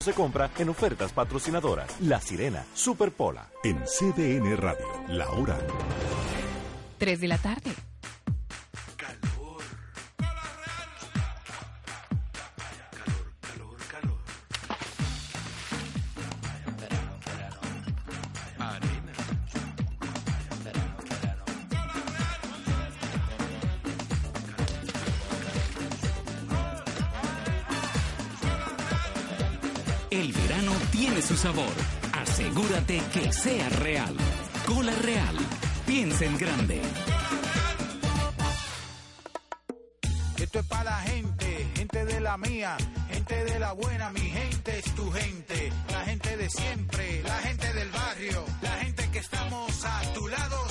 Se compra en ofertas patrocinadoras. La Sirena, Superpola. En CDN Radio, la hora. 3 de la tarde. Su sabor. Asegúrate que sea real. Cola Real. Piensa en grande. Esto es para la gente, gente de la mía, gente de la buena, mi gente es tu gente, la gente de siempre, la gente del barrio, la gente que estamos a tu lado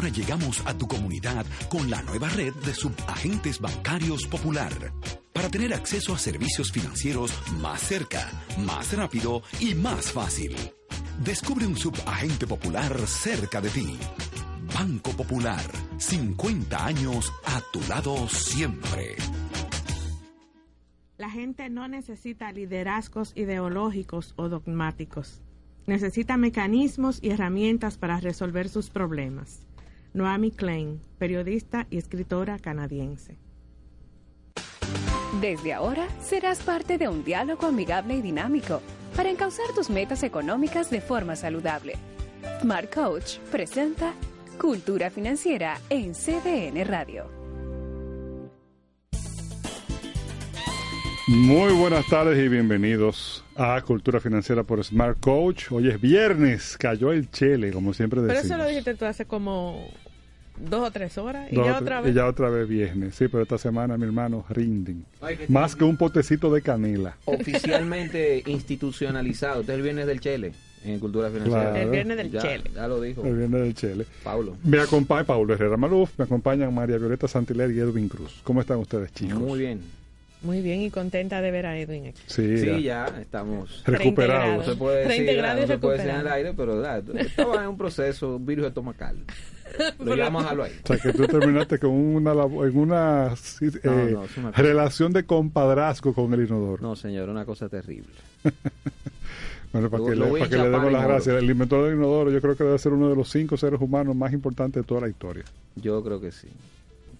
Ahora llegamos a tu comunidad con la nueva red de subagentes bancarios popular para tener acceso a servicios financieros más cerca, más rápido y más fácil. Descubre un subagente popular cerca de ti. Banco Popular, 50 años a tu lado siempre. La gente no necesita liderazgos ideológicos o dogmáticos. Necesita mecanismos y herramientas para resolver sus problemas. Noami Klein, periodista y escritora canadiense. Desde ahora serás parte de un diálogo amigable y dinámico para encauzar tus metas económicas de forma saludable. Smart Coach presenta Cultura Financiera en CDN Radio. Muy buenas tardes y bienvenidos a Cultura Financiera por Smart Coach. Hoy es viernes, cayó el chele, como siempre Pero decimos. eso lo dijiste tú hace como dos o tres horas y Dos ya otra vez. Y ya otra vez viernes. Sí, pero esta semana, mi hermano, rinden. Ay, que Más que un potecito de canela. Oficialmente institucionalizado. Este es el viernes del Chele en Cultura Financiera. Claro. El viernes del ya, Chele. Ya lo dijo. El viernes del chele. Paulo. Me acompaña Paulo Herrera Maluf, me acompañan María Violeta Santiler y Edwin Cruz. ¿Cómo están ustedes, chicos? Muy bien. Muy bien y contenta de ver a Edwin aquí. Sí, Sí, ya. ya estamos Recuperados. No se puede decir, no se puede decir en el aire, pero da, estaba en un proceso, un virus estomacal. Lo llamo a dejarlo ahí. O sea, que tú terminaste con una, en una, No, eh, no, una relación de compadrazgo con el inodoro. No, señor, una cosa terrible. Bueno, para que, lo le, para que le demos las gracias. El inventor del inodoro yo creo que debe ser uno de los cinco seres humanos más importantes de toda la historia. Yo creo que sí.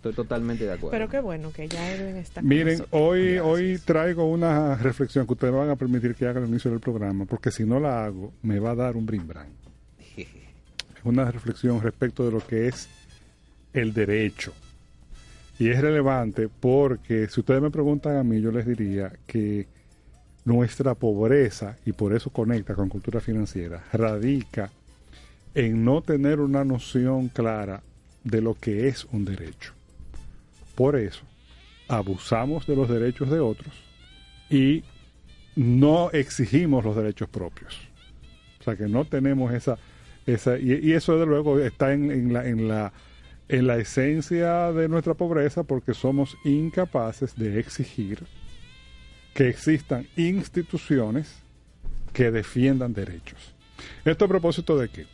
Estoy totalmente de acuerdo. Pero qué bueno que ya Edwin está Miren, hoy, hoy traigo una reflexión que ustedes me van a permitir que haga al inicio del programa, porque si no la hago, me va a dar un brimbrán. Es una reflexión respecto de lo que es el derecho. Y es relevante porque si ustedes me preguntan a mí, yo les diría que nuestra pobreza, y por eso conecta con cultura financiera, radica en no tener una noción clara de lo que es un derecho. Por eso, abusamos de los derechos de otros y no exigimos los derechos propios. O sea que no tenemos esa... esa y, eso desde luego está en la, en, la, en la esencia de nuestra pobreza porque somos incapaces de exigir que existan instituciones que defiendan derechos. Esto a propósito de que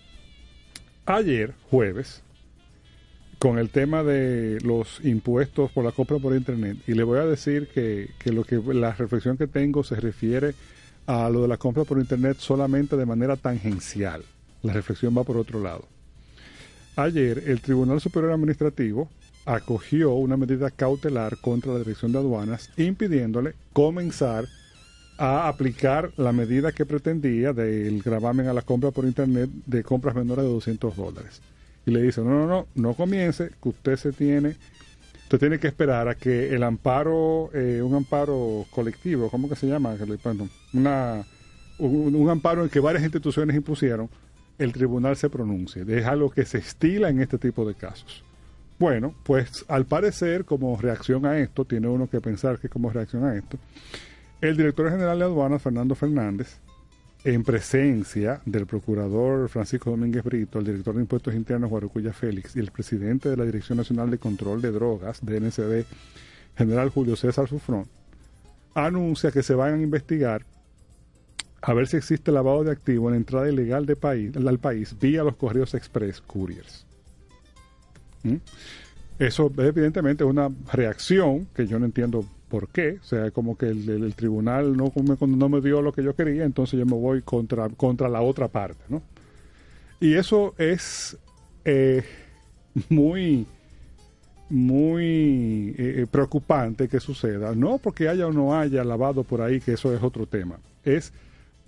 ayer, jueves, con el tema de los impuestos por la compra por internet y le voy a decir que, que lo que la reflexión que tengo se refiere a lo de la compra por internet solamente de manera tangencial. La reflexión va por otro lado. Ayer el Tribunal Superior Administrativo acogió una medida cautelar contra la Dirección de Aduanas impidiéndole comenzar a aplicar la medida que pretendía del gravamen a la compra por internet de compras menores de 200 dólares y le dice, no, no, no, no comience, que usted se tiene, usted tiene que esperar a que el amparo, eh, un amparo colectivo, ¿cómo que se llama? Una, un, un amparo en que varias instituciones impusieron, el tribunal se pronuncie. Es algo que se estila en este tipo de casos. Bueno, pues al parecer, como reacción a esto, tiene uno que pensar que como reacción a esto, el director general de aduanas, Fernando Fernández, en presencia del procurador Francisco Domínguez Brito, el director de Impuestos Internos Guarucuya Félix y el presidente de la Dirección Nacional de Control de Drogas, DNCD, general Julio César Sufrón, anuncia que se van a investigar a ver si existe lavado de activos en la entrada ilegal de país, al país vía los correos express couriers. ¿Mm? Eso evidentemente es una reacción que yo no entiendo por qué. O sea, como que el, tribunal no, me- no me dio lo que yo quería, entonces yo me voy contra, contra la otra parte. ¿no? Y eso es eh, muy, muy eh, preocupante que suceda. No porque haya o no haya lavado por ahí, que eso es otro tema. Es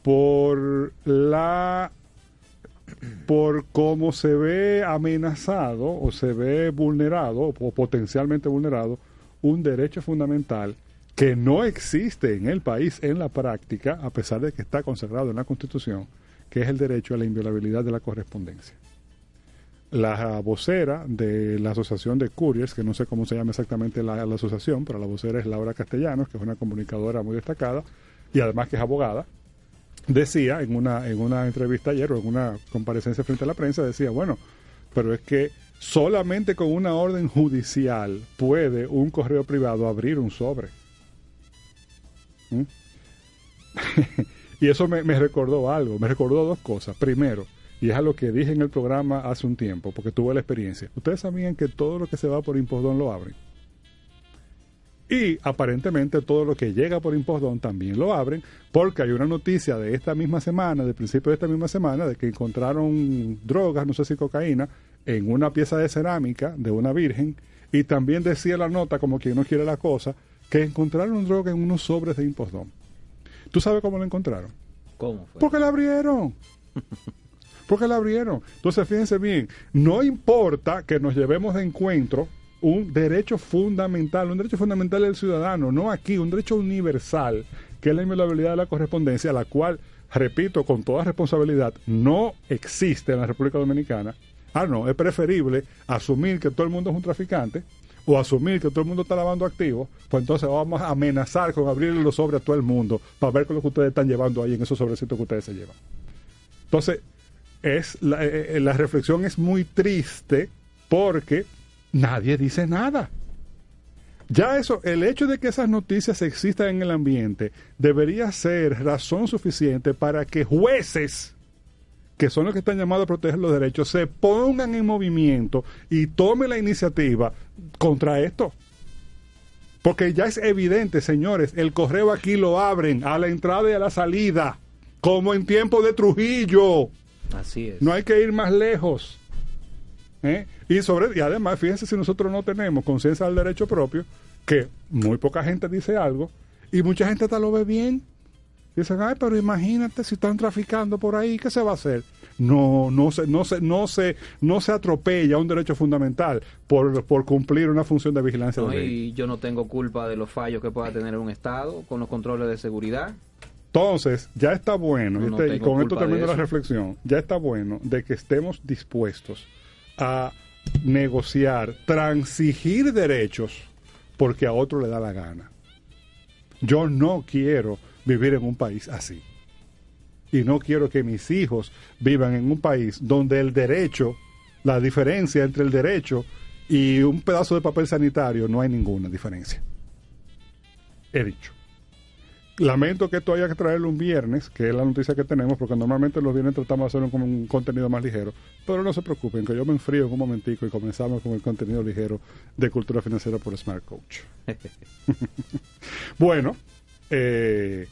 por la por cómo se ve amenazado o se ve vulnerado o potencialmente vulnerado un derecho fundamental que no existe en el país en la práctica, a pesar de que está consagrado en la Constitución, que es el derecho a la inviolabilidad de la correspondencia. La vocera de la Asociación de Couriers, que no sé cómo se llama exactamente la, la asociación, pero la vocera es Laura Castellanos, que es una comunicadora muy destacada y además que es abogada, decía en una, en una entrevista ayer o en una comparecencia frente a la prensa, decía, bueno, pero es que solamente con una orden judicial puede un correo privado abrir un sobre. ¿Mm? y eso me, recordó algo, me recordó dos cosas. Primero, y es a lo que dije en el programa hace un tiempo, porque tuve la experiencia. Ustedes sabían que todo lo que se va por impostón lo abren. Y aparentemente todo lo que llega por impostón también lo abren, porque hay una noticia de esta misma semana, de principio de esta misma semana, de que encontraron drogas, no sé si cocaína, en una pieza de cerámica de una virgen, y también decía la nota, como quien no quiere la cosa, que encontraron droga en unos sobres de impostón. ¿Tú sabes cómo lo encontraron? ¿Cómo fue? Porque la abrieron. Porque la abrieron. Entonces, fíjense bien, no importa que nos llevemos de encuentro un derecho fundamental, un derecho fundamental del ciudadano, no aquí, un derecho universal, que es la inviolabilidad de la correspondencia, la cual, repito, con toda responsabilidad, no existe en la República Dominicana. Ah, no, es preferible asumir que todo el mundo es un traficante o asumir que todo el mundo está lavando activos, pues entonces vamos a amenazar con abrirle los sobres a todo el mundo para ver es lo que ustedes están llevando ahí en esos sobrecitos que ustedes se llevan. Entonces, es la, eh, eh, la reflexión es muy triste porque nadie dice nada. Ya eso, el hecho de que esas noticias existan en el ambiente debería ser razón suficiente para que jueces, que son los que están llamados a proteger los derechos, se pongan en movimiento y tomen la iniciativa contra esto. Porque ya es evidente, señores, el correo aquí lo abren a la entrada y a la salida, como en tiempo de Trujillo. Así es. No hay que ir más lejos. ¿eh? Y, sobre, y además, fíjense si nosotros no tenemos conciencia del derecho propio, que muy poca gente dice algo y mucha gente hasta lo ve bien. Dicen, ay, pero imagínate si están traficando por ahí, ¿qué se va a hacer? No, no se, no se, no se, no se atropella un derecho fundamental por, por cumplir una función de vigilancia No, de y yo no tengo culpa de los fallos que pueda tener un Estado con los controles de seguridad. Entonces, ya está bueno, No, y no este- y con esto termino la reflexión, ya está bueno de que estemos dispuestos a negociar, transigir derechos porque a otro le da la gana. Yo no quiero vivir en un país así. Y no quiero que mis hijos vivan en un país donde el derecho, la diferencia entre el derecho y un pedazo de papel sanitario, no hay ninguna diferencia. He dicho. Lamento que esto haya que traerlo un viernes, que es la noticia que tenemos, porque normalmente los viernes tratamos de hacerlo como un contenido más ligero. Pero no se preocupen, que yo me enfrío en un momentico y comenzamos con el contenido ligero de cultura financiera por Smart Coach. bueno, eh,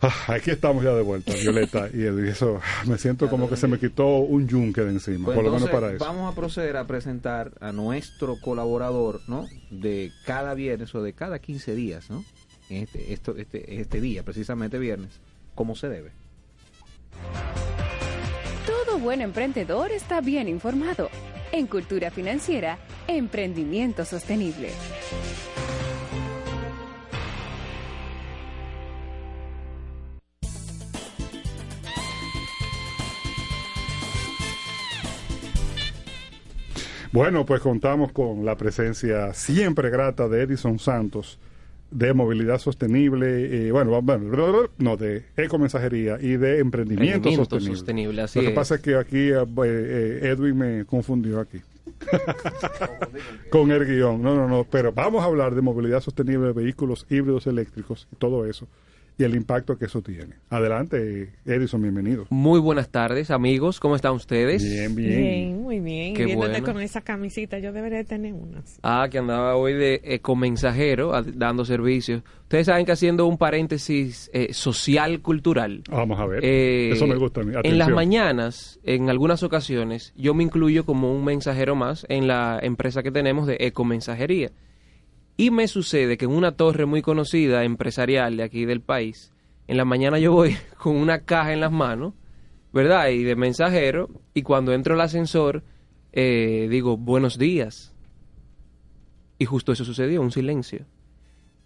ah, aquí estamos ya de vuelta, Violeta y Edu, eso me siento como que se me quitó un yunque de encima, Pues por lo menos para eso. Vamos a proceder a presentar a nuestro colaborador, ¿no? De cada viernes o de cada 15 días, ¿no? En este, esto, este, este día, precisamente viernes, como se debe. Todo buen emprendedor está bien informado. En Cultura Financiera, Emprendimiento Sostenible. Bueno, pues contamos con la presencia siempre grata de Edison Santos de movilidad sostenible, eh, bueno, bueno, no, de ecomensajería y de emprendimiento, Emprendimiento sostenible. sostenible, así Lo que es. pasa es que aquí eh, eh, Edwin me confundió aquí. con el guion. No, no, no, pero vamos a hablar de movilidad sostenible de vehículos híbridos eléctricos y todo eso y el impacto que eso tiene. Adelante, Edison, bienvenido. Muy buenas tardes, amigos. ¿Cómo están ustedes? Bien, Bien, muy bien. Qué viéndote bueno. con esa camisita, yo debería tener unas. Ah, que andaba hoy de ecomensajero a- dando servicios. Ustedes saben que haciendo un paréntesis eh, social cultural. Vamos a ver. eh, eso me gusta a mí. En las Atención. mañanas, en algunas ocasiones, yo me incluyo como un mensajero más en la empresa que tenemos de ecomensajería. Y me sucede que en una torre muy conocida, empresarial de aquí del país, en la mañana yo voy con una caja en las manos, ¿verdad? Y de mensajero, y cuando entro al ascensor, eh, digo, buenos días. Y justo eso sucedió, un silencio.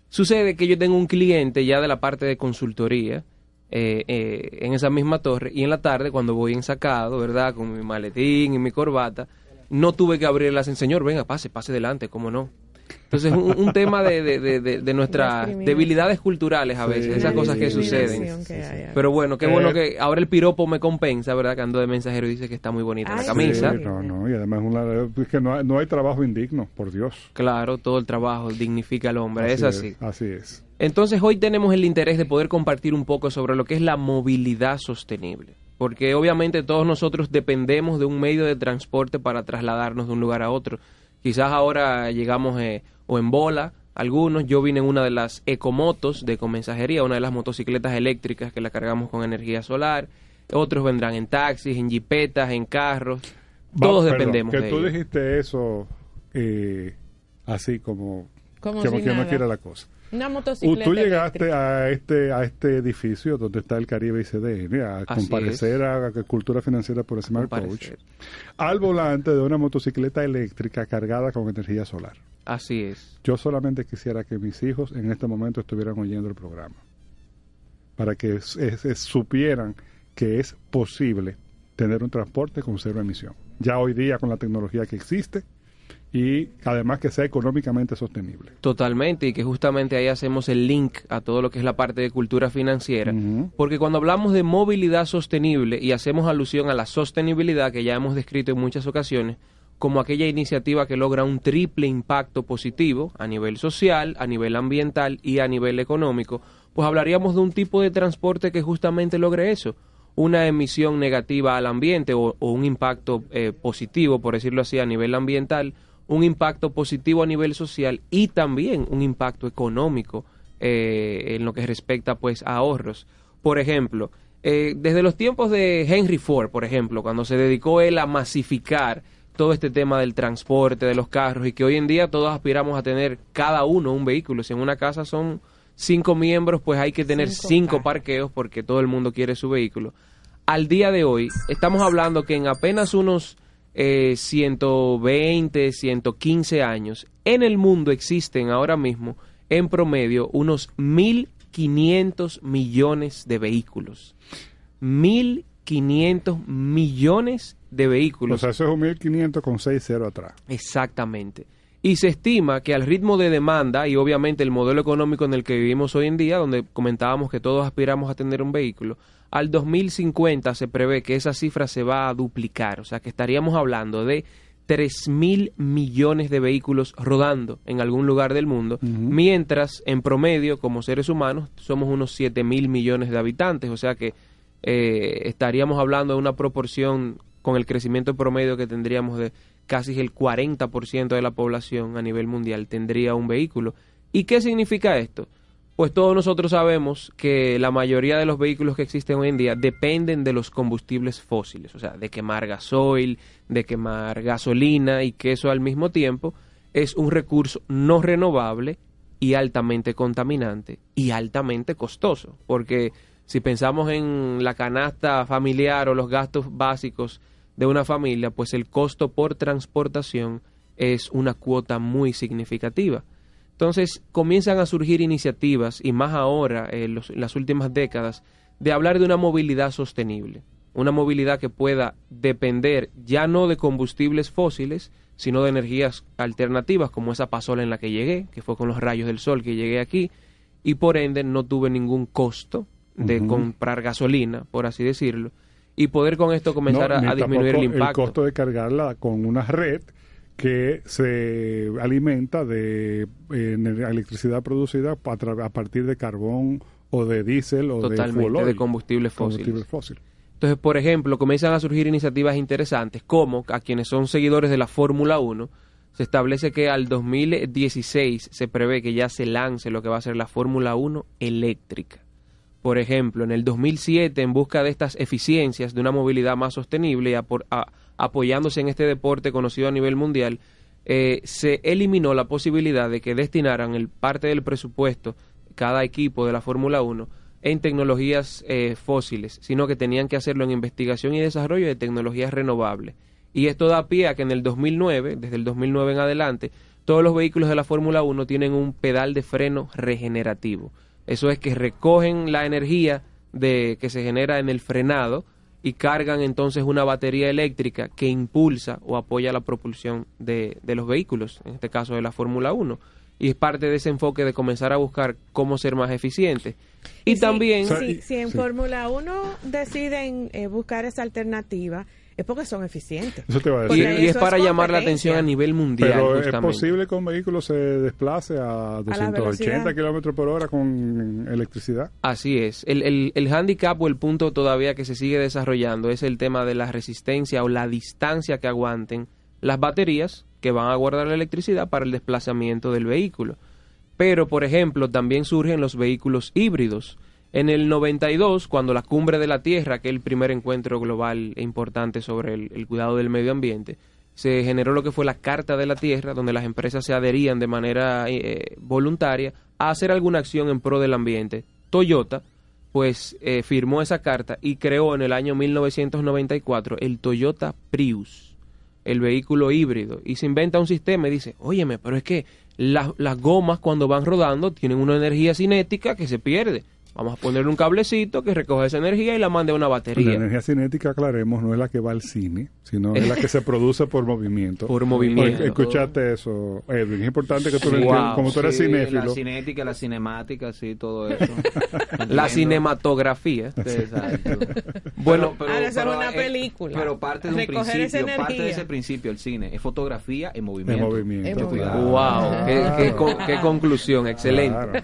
Sucede que yo tengo un cliente ya de la parte de consultoría eh, eh, en esa misma torre y en la tarde cuando voy ensacado, ¿verdad? Con mi maletín y mi corbata, no tuve que abrir el ascensor. Señor, venga, pase, pase delante, ¿cómo no? Entonces, un, un tema de, de, de, de- de nuestras debilidades culturales a Sí, veces, esas cosas que suceden. que hay. Pero bueno, qué Eh, bueno que ahora el piropo me compensa, ¿verdad? Que ando de mensajero y dice que está muy bonita la camisa. Sí, no, no, y además una, es que no hay, no hay trabajo indigno, por Dios. Claro, todo el trabajo dignifica al hombre, es así. Así es. Entonces hoy tenemos el interés de poder compartir un poco sobre lo que es la movilidad sostenible, porque obviamente todos nosotros dependemos de un medio de transporte para trasladarnos de un lugar a otro. Quizás ahora llegamos eh, o en bola, algunos, yo vine en una de las ecomotos de ecomensajería, una de las motocicletas eléctricas que la cargamos con energía solar, otros vendrán en taxis, en jipetas, en carros, todos Va- perdón, dependemos Que de tú ello. dijiste eso eh, así como, Como si que no quiera la cosa. Una motocicleta. tú llegaste eléctrica. a este a este edificio donde está el Caribe ICD, a Así comparecer es. a, Cultura Financiera por Smart Coach, al volante de una motocicleta eléctrica cargada con energía solar. Así es. Yo solamente quisiera que mis hijos en este momento estuvieran oyendo el programa, para que es- es- es- supieran que es posible tener un transporte con cero emisión. Ya hoy día con la tecnología que existe y además que sea económicamente sostenible. Totalmente, y que justamente ahí hacemos el link a todo lo que es la parte de cultura financiera, porque cuando hablamos de movilidad sostenible y hacemos alusión a la sostenibilidad que ya hemos descrito en muchas ocasiones, como aquella iniciativa que logra un triple impacto positivo a nivel social, a nivel ambiental y a nivel económico, pues hablaríamos de un tipo de transporte que justamente logre eso, una emisión negativa al ambiente o, o un impacto eh, positivo, por decirlo así, a nivel ambiental, un impacto positivo a nivel social y también un impacto económico eh, en lo que respecta pues a ahorros. Por ejemplo, eh, desde los tiempos de Henry Ford, por ejemplo, cuando se dedicó él a masificar todo este tema del transporte, de los carros, y que hoy en día todos aspiramos a tener cada uno un vehículo. Si en una casa son cinco miembros, pues hay que tener Cinco cinco parqueos porque todo el mundo quiere su vehículo. Al día de hoy, estamos hablando que en apenas unos eh, 120, 115 años, en el mundo existen ahora mismo, en promedio, unos 1.500 millones de vehículos. 1.500 millones de O vehículos. sea, eso es un 1500 con 6-0 atrás. Exactamente. Y se estima que al ritmo de demanda y obviamente el modelo económico en el que vivimos hoy en día, donde comentábamos que todos aspiramos a tener un vehículo, al 2050 se prevé que esa cifra se va a duplicar. O sea que estaríamos hablando de 3 mil millones de vehículos rodando en algún lugar del mundo, mientras en promedio, como seres humanos, somos unos 7 mil millones de habitantes. O sea que eh, estaríamos hablando de una proporción con el crecimiento promedio que tendríamos de casi el 40% de la población a nivel mundial tendría un vehículo. ¿Y qué significa esto? Pues todos nosotros sabemos que la mayoría de los vehículos que existen hoy en día dependen de los combustibles fósiles, o sea, de quemar gasoil, de quemar gasolina y que eso al mismo tiempo es un recurso no renovable y altamente contaminante y altamente costoso, porque si pensamos en la canasta familiar o los gastos básicos de una familia, pues el costo por transportación es una cuota muy significativa. Entonces comienzan a surgir iniciativas, y más ahora, en en las últimas décadas, de hablar de una movilidad sostenible. Una movilidad que pueda depender ya no de combustibles fósiles, sino de energías alternativas como esa pasola en la que llegué, que fue con los rayos del sol que llegué aquí, y por ende no tuve ningún costo de comprar gasolina, por así decirlo, y poder con esto comenzar No, a, disminuir el impacto. costo de cargarla con una red que se alimenta de eh, electricidad producida a, partir de carbón o de diésel o de Totalmente, fuel oil, de combustibles fósiles. combustible fósil. Entonces, por ejemplo, comienzan a surgir iniciativas interesantes como a quienes son seguidores de la Fórmula 1, se establece que al 2016 se prevé que ya se lance lo que va a ser la Fórmula 1 eléctrica. Por ejemplo, en el 2007, en busca de estas eficiencias de una movilidad más sostenible y apoyándose en este deporte conocido a nivel mundial, eh, se eliminó la posibilidad de que destinaran el parte del presupuesto cada equipo de la Fórmula 1 en tecnologías eh, fósiles, sino que tenían que hacerlo en investigación y desarrollo de tecnologías renovables. Y esto da pie a que en el 2009, desde el 2009 en adelante, todos los vehículos de la Fórmula 1 tienen un pedal de freno regenerativo. Eso es que recogen la energía de que se genera en el frenado y cargan entonces una batería eléctrica que impulsa o apoya la propulsión de, de los vehículos, en este caso de la Fórmula 1. Y es parte de ese enfoque de comenzar a buscar cómo ser más eficientes. Y, si- también... si, si en Fórmula 1 deciden eh, buscar esa alternativa, es porque son eficientes. Eso te va a Y, decir. y es para llamar la atención a nivel mundial. Pero es justamente. posible que un vehículo se desplace a 280 velocidad. kilómetros por hora con electricidad. Así es. El, el, el handicap o el punto todavía que se sigue desarrollando es el tema de la resistencia o la distancia que aguanten las baterías que van a guardar la electricidad para el desplazamiento del vehículo. Pero, por ejemplo, también surgen los vehículos híbridos. En el 92, cuando la cumbre de la Tierra, que es el primer encuentro global e importante sobre el, cuidado del medio ambiente, se generó lo que fue la Carta de la Tierra, donde las empresas se adherían de manera eh, voluntaria a hacer alguna acción en pro del ambiente. Toyota, pues, eh, firmó esa carta y creó en el año 1994 el Toyota Prius, el vehículo híbrido, y se inventa un sistema y dice, óyeme, pero es que las gomas cuando van rodando tienen una energía cinética que se pierde. Vamos a ponerle un cablecito que recoge esa energía y la mande a una La batería. energía cinética, aclaremos, no es la que va al cine, sino es la que se produce por movimiento. Por movimiento. Escuchaste eso, Edwin. Es importante que tú lo Sí. Wow. Como tú eres Sí, cinéfilo, La cinética, la cinemática, sí, todo eso. La cinematografía. Exacto. Bueno, Ahora eso es una película. pero parte de un Recoger principio, parte de ese principio, el cine, es fotografía en en movimiento. En movimiento. Wow, qué, qué con- qué conclusión, excelente.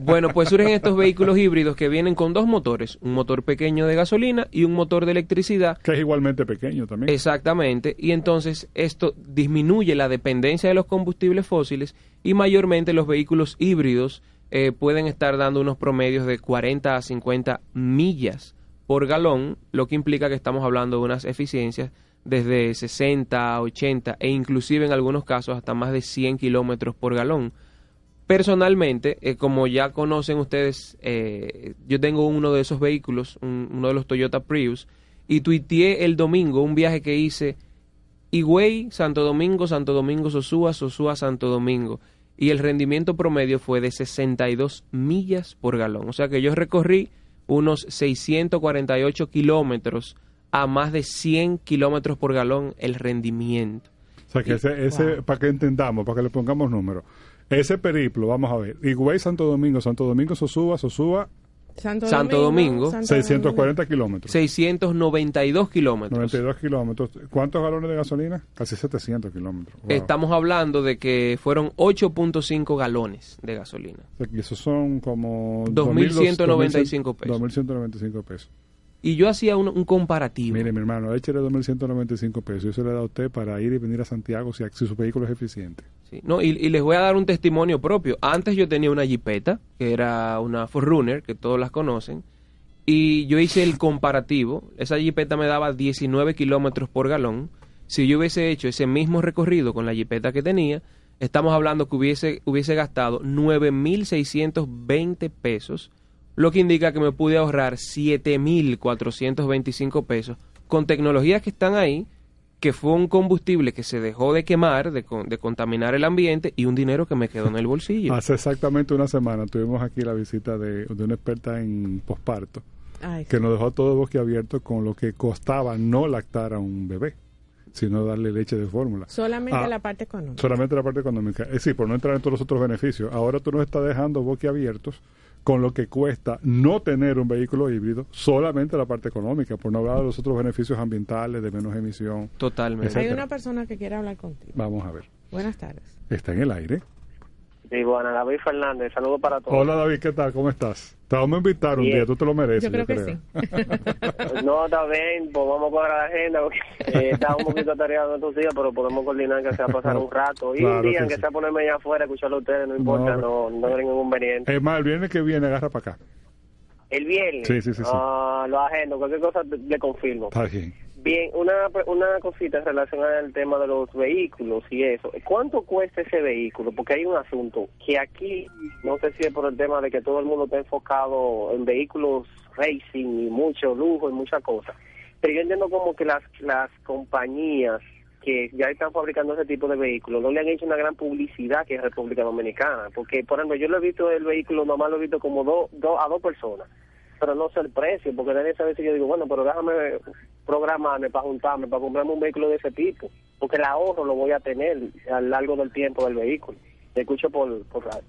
Bueno, pues surgen estos vehículos híbridos que vienen con dos motores, un motor pequeño de gasolina y un motor de electricidad. Que es igualmente pequeño también. Exactamente, y entonces esto disminuye la dependencia de los combustibles fósiles y mayormente los vehículos híbridos eh, pueden estar dando unos promedios de 40 a 50 millas por galón, lo que implica que estamos hablando de unas eficiencias desde 60 a 80 e inclusive en algunos casos hasta más de 100 kilómetros por galón. Personalmente, eh, como ya conocen ustedes, eh, yo tengo uno de esos vehículos, un- uno de los Toyota Prius, y tuiteé el domingo un viaje que hice Higüey, Santo Domingo, Santo Domingo, Sosúa, Sosúa, Santo Domingo. Y el rendimiento promedio fue de 62 millas por galón. O sea que yo recorrí unos 648 kilómetros a más de 100 kilómetros por galón el rendimiento. O sea, que ese, ese para que entendamos, para que le pongamos números. Ese periplo, vamos a ver. Higüey, Santo Domingo, Santo Domingo, Sosúa, Sosúa, Santo, Santo Domingo, Santo 640 kilómetros. 692 kilómetros. 92 kilómetros. ¿Cuántos galones de gasolina? Casi 700 kilómetros. Wow. Estamos hablando de que fueron 8.5 galones de gasolina. O sea, que esos son como... 2.195 pesos. 2.195 pesos. Y yo hacía un, un comparativo. Mire, mi hermano, échale 2.195 pesos. Se le da a usted para ir y venir a Santiago si, si su vehículo es eficiente. Sí, No, y, y les voy a dar un testimonio propio. Antes yo tenía una Jeepeta, que era una Forerunner, que todos las conocen, y yo hice el comparativo. Esa Jeepeta me daba 19 kilómetros por galón. Si yo hubiese hecho ese mismo recorrido con la Jeepeta que tenía, estamos hablando que hubiese, hubiese gastado 9.620 pesos, lo que indica que me pude ahorrar 7.425 pesos con tecnologías que están ahí, que fue un combustible que se dejó de quemar, de, con- de contaminar el ambiente y un dinero que me quedó en el bolsillo. Hace exactamente una semana tuvimos aquí la visita de, de una experta en posparto Ay, que nos dejó a todos boquiabiertos con lo que costaba no lactar a un bebé. sino darle leche de fórmula. Solamente Ah, la parte económica. Solamente la parte económica. Es decir, por no entrar en todos los otros beneficios. Ahora tú nos estás dejando boquiabiertos con lo que cuesta no tener un vehículo híbrido, solamente la parte económica, por no hablar de los otros beneficios ambientales, de menos emisión. Totalmente. Hay etcétera. una persona que quiere hablar contigo. Vamos a ver. Buenas tardes. Está en el aire. Sí, bueno, David Fernández, saludos para todos. Hola David, ¿qué tal? ¿Cómo estás? Te vamos a invitar un día, tú te lo mereces. Yo creo que No, está bien, pues vamos a cuadrar la agenda, porque eh, está un poquito atareado estos días, pero podemos coordinar que sea pasar un rato. Y Claro un día, que aunque sí. sea ponerme allá afuera, escucharlo a ustedes, no importa, no, no, hay ningún inconveniente. Es más, el viernes que viene, agarra para acá. El viernes, Sí, sí, sí, sí. ah, lo agendo, cualquier cosa le confirmo. Está bien. Bien, una, una cosita relación al tema de los vehículos y eso. ¿Cuánto cuesta ese vehículo? Porque hay un asunto que aquí, no sé si es por el tema de que todo el mundo está enfocado en vehículos racing y mucho lujo y muchas cosas. Pero yo entiendo como que las, las compañías que ya están fabricando ese tipo de vehículos no le han hecho una gran publicidad que es República Dominicana. Porque, por ejemplo, yo lo he visto el vehículo, nomás lo he visto como dos dos a dos personas pero no sé el precio, porque nadie sabe si yo digo, bueno, pero déjame programarme para juntarme, para comprarme un vehículo de ese tipo, porque el ahorro lo voy a tener a lo largo del tiempo del vehículo. Te escucho por, por radio.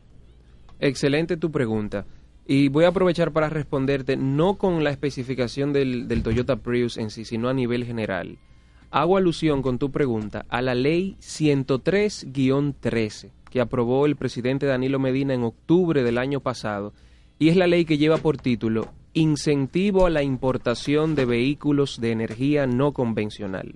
Excelente tu pregunta. Y voy a aprovechar para responderte no con la especificación del, del Toyota Prius en sí, sino a nivel general. Hago alusión con tu pregunta a la ley 103-13 que aprobó el presidente Danilo Medina en octubre del año pasado y es la ley que lleva por título Incentivo a la importación de vehículos de energía no convencional.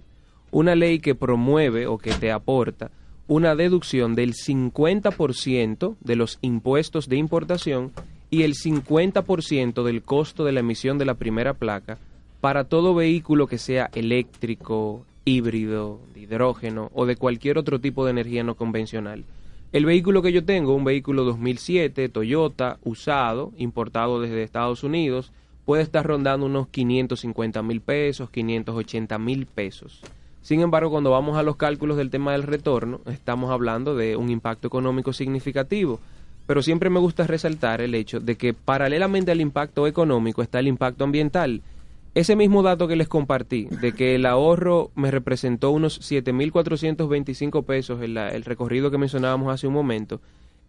Una ley que promueve o que te aporta una deducción del 50% de los impuestos de importación y el 50% del costo de la emisión de la primera placa para todo vehículo que sea eléctrico, híbrido, de hidrógeno o de cualquier otro tipo de energía no convencional. El vehículo que yo tengo, un vehículo 2007 Toyota usado, importado desde Estados Unidos, puede estar rondando unos 550 mil pesos, 580 mil pesos. Sin embargo, cuando vamos a los cálculos del tema del retorno, estamos hablando de un impacto económico significativo. Pero siempre me gusta resaltar el hecho de que paralelamente al impacto económico está el impacto ambiental. Ese mismo dato que les compartí, de que el ahorro me representó unos 7.425 pesos en la- el recorrido que mencionábamos hace un momento,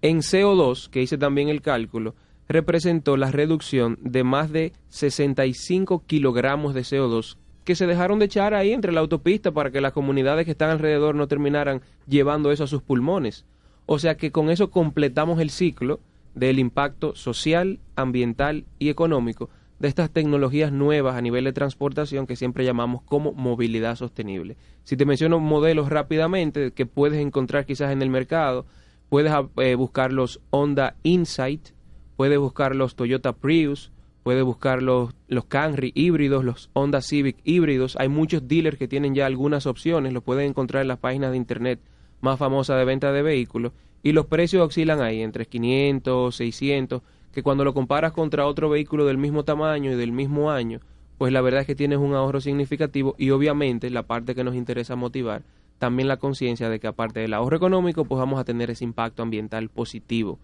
en CO2, que hice también el cálculo, representó la reducción de más de 65 kilogramos de CO2 que se dejaron de echar ahí entre la autopista para que las comunidades que están alrededor no terminaran llevando eso a sus pulmones. O sea que con eso completamos el ciclo del impacto social, ambiental y económico de estas tecnologías nuevas a nivel de transportación que siempre llamamos como movilidad sostenible. Si te menciono modelos rápidamente que puedes encontrar quizás en el mercado, puedes ah, eh, buscar los Honda Insight, puedes buscar los Toyota Prius, puedes buscar los, los híbridos, los Honda Civic híbridos. Hay muchos dealers que tienen ya algunas opciones, los pueden encontrar en las páginas de internet más famosas de venta de vehículos y los precios oscilan ahí entre 500, 600, que cuando lo comparas contra otro vehículo del mismo tamaño y del mismo año, pues la verdad es que tienes un ahorro significativo y obviamente la parte que nos interesa motivar, también la conciencia de que aparte del ahorro económico, pues vamos a tener ese impacto ambiental positivo.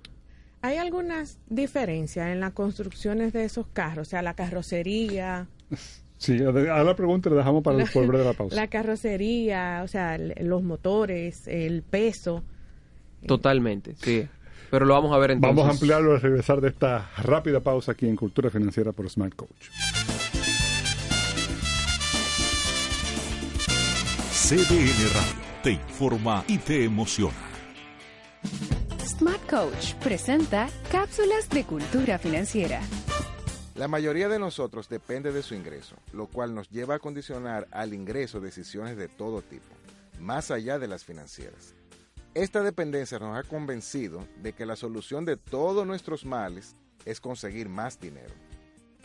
¿Hay algunas diferencias en las construcciones de esos carros? O sea, la carrocería, Sí, a la pregunta le dejamos para La- el volver de la pausa. la carrocería, o sea, los motores, el peso. Totalmente, sí. Pero lo vamos a ver entonces. Vamos a ampliarlo al regresar de esta rápida pausa aquí en Cultura Financiera por Smart Coach. CDN Radio te informa y te emociona. Smart Coach presenta cápsulas de cultura financiera. La mayoría de nosotros depende de su ingreso, lo cual nos lleva a condicionar al ingreso decisiones de todo tipo, más allá de las financieras. Esta dependencia nos ha convencido de que la solución de todos nuestros males es conseguir más dinero.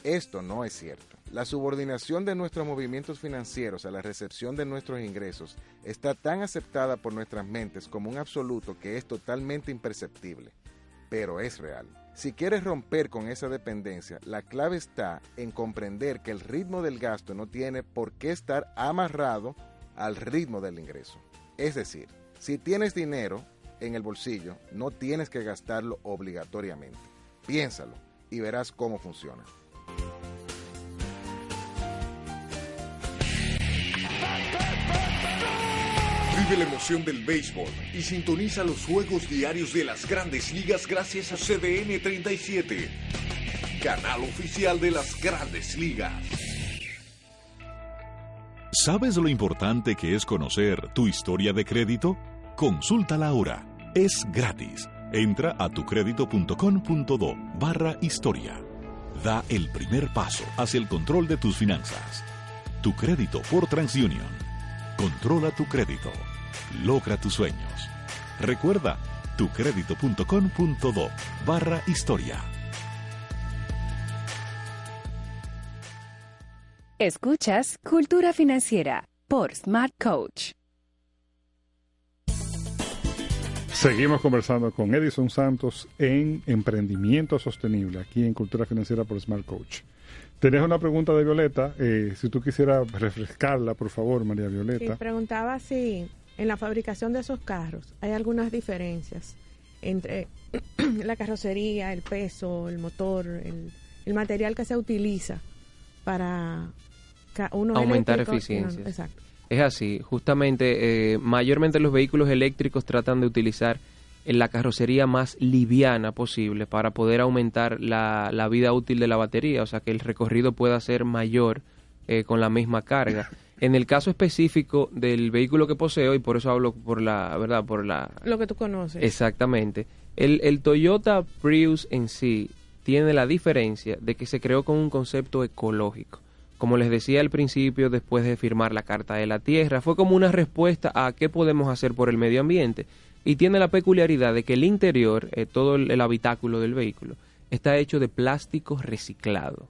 Esto no es cierto. La subordinación de nuestros movimientos financieros a la recepción de nuestros ingresos está tan aceptada por nuestras mentes como un absoluto que es totalmente imperceptible, pero es real. Si quieres romper con esa dependencia, la clave está en comprender que el ritmo del gasto no tiene por qué estar amarrado al ritmo del ingreso. Es decir, si tienes dinero en el bolsillo, no tienes que gastarlo obligatoriamente. Piénsalo y verás cómo funciona. Vive la emoción del béisbol y sintoniza los juegos diarios de las grandes ligas gracias a CDN 37, canal oficial de las grandes ligas. ¿Sabes lo importante que es conocer tu historia de crédito? Consúltala ahora. Es gratis. Entra a tucrédito.com.do barra historia. Da el primer paso hacia el control de tus finanzas. Tu crédito por TransUnion. Controla tu crédito. Logra tus sueños. Recuerda, tucrédito.com.do barra historia. Escuchas Cultura Financiera por Smart Coach. Seguimos conversando con Edison Santos en Emprendimiento Sostenible, aquí en Cultura Financiera por Smart Coach. Tenés una pregunta de Violeta, eh, si tú quisieras refrescarla, por favor, María Violeta. Sí, preguntaba si en la fabricación de esos carros hay algunas diferencias entre la carrocería, el peso, el motor, el, el material que se utiliza para uno aumentar eficiencia. exacto. Es así, justamente, eh, mayormente los vehículos eléctricos tratan de utilizar la carrocería más liviana posible para poder aumentar la, la vida útil de la batería, o sea que el recorrido pueda ser mayor eh, con la misma carga. En el caso específico del vehículo que poseo, y por eso hablo por la verdad, por la Lo que tú conoces. Exactamente. El, el Toyota Prius en sí tiene la diferencia de que se creó con un concepto ecológico. Como les decía al principio, después de firmar la Carta de la Tierra, fue como una respuesta a qué podemos hacer por el medio ambiente. Y tiene la peculiaridad de que el interior, eh, todo el, habitáculo del vehículo, está hecho de plástico reciclado.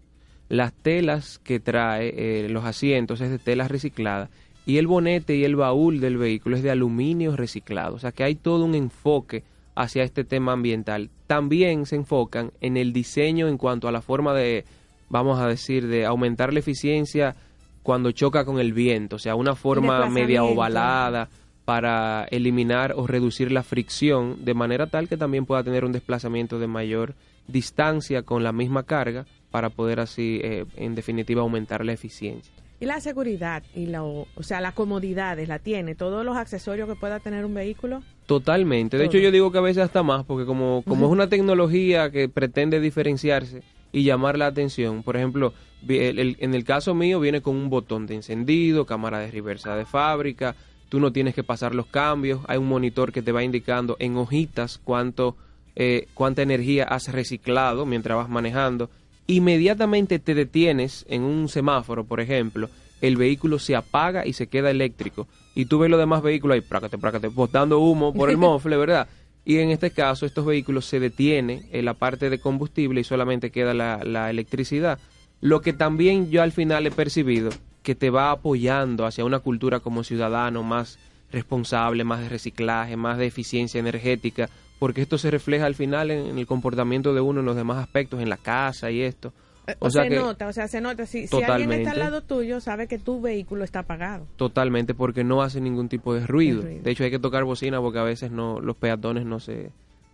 Las telas que trae eh, los asientos es de tela reciclada y el bonete y el baúl del vehículo es de aluminio reciclado. O sea que hay todo un enfoque hacia este tema ambiental. También se enfocan en el diseño en cuanto a la forma de, vamos a decir, de aumentar la eficiencia cuando choca con el viento, o sea, una forma media ovalada para eliminar o reducir la fricción de manera tal que también pueda tener un desplazamiento de mayor distancia con la misma carga para poder así, eh, en definitiva, aumentar la eficiencia. Y la seguridad y la, o sea, la comodidad la tiene, todos los accesorios que pueda tener un vehículo. Totalmente. De hecho, yo digo que a veces hasta más, porque como, como es una tecnología que pretende diferenciarse y llamar la atención, por ejemplo, el- el- en el caso mío viene con un botón de encendido, cámara de reversa de fábrica, tú no tienes que pasar los cambios, hay un monitor que te va indicando en hojitas cuánto, eh, cuánta energía has reciclado mientras vas manejando. Inmediatamente te detienes en un semáforo, por ejemplo, el vehículo se apaga y se queda eléctrico. Y tú ves los demás vehículos ahí, prácate, prácate, botando humo por el mofle, ¿verdad? Y en este caso, estos vehículos se detiene en la parte de combustible y solamente queda la, la electricidad. Lo que también yo al final he percibido que te va apoyando hacia una cultura como ciudadano más responsable, más de reciclaje, más de eficiencia energética, porque esto se refleja al final en, en el comportamiento de uno en los demás aspectos, en la casa y esto. O sea se que nota, o sea, se nota. Si, si alguien está al lado tuyo, sabe que tu vehículo está apagado. totalmente porque no hace ningún tipo de ruido. De ruido. De hecho, hay que tocar bocina porque a veces no los peatones no se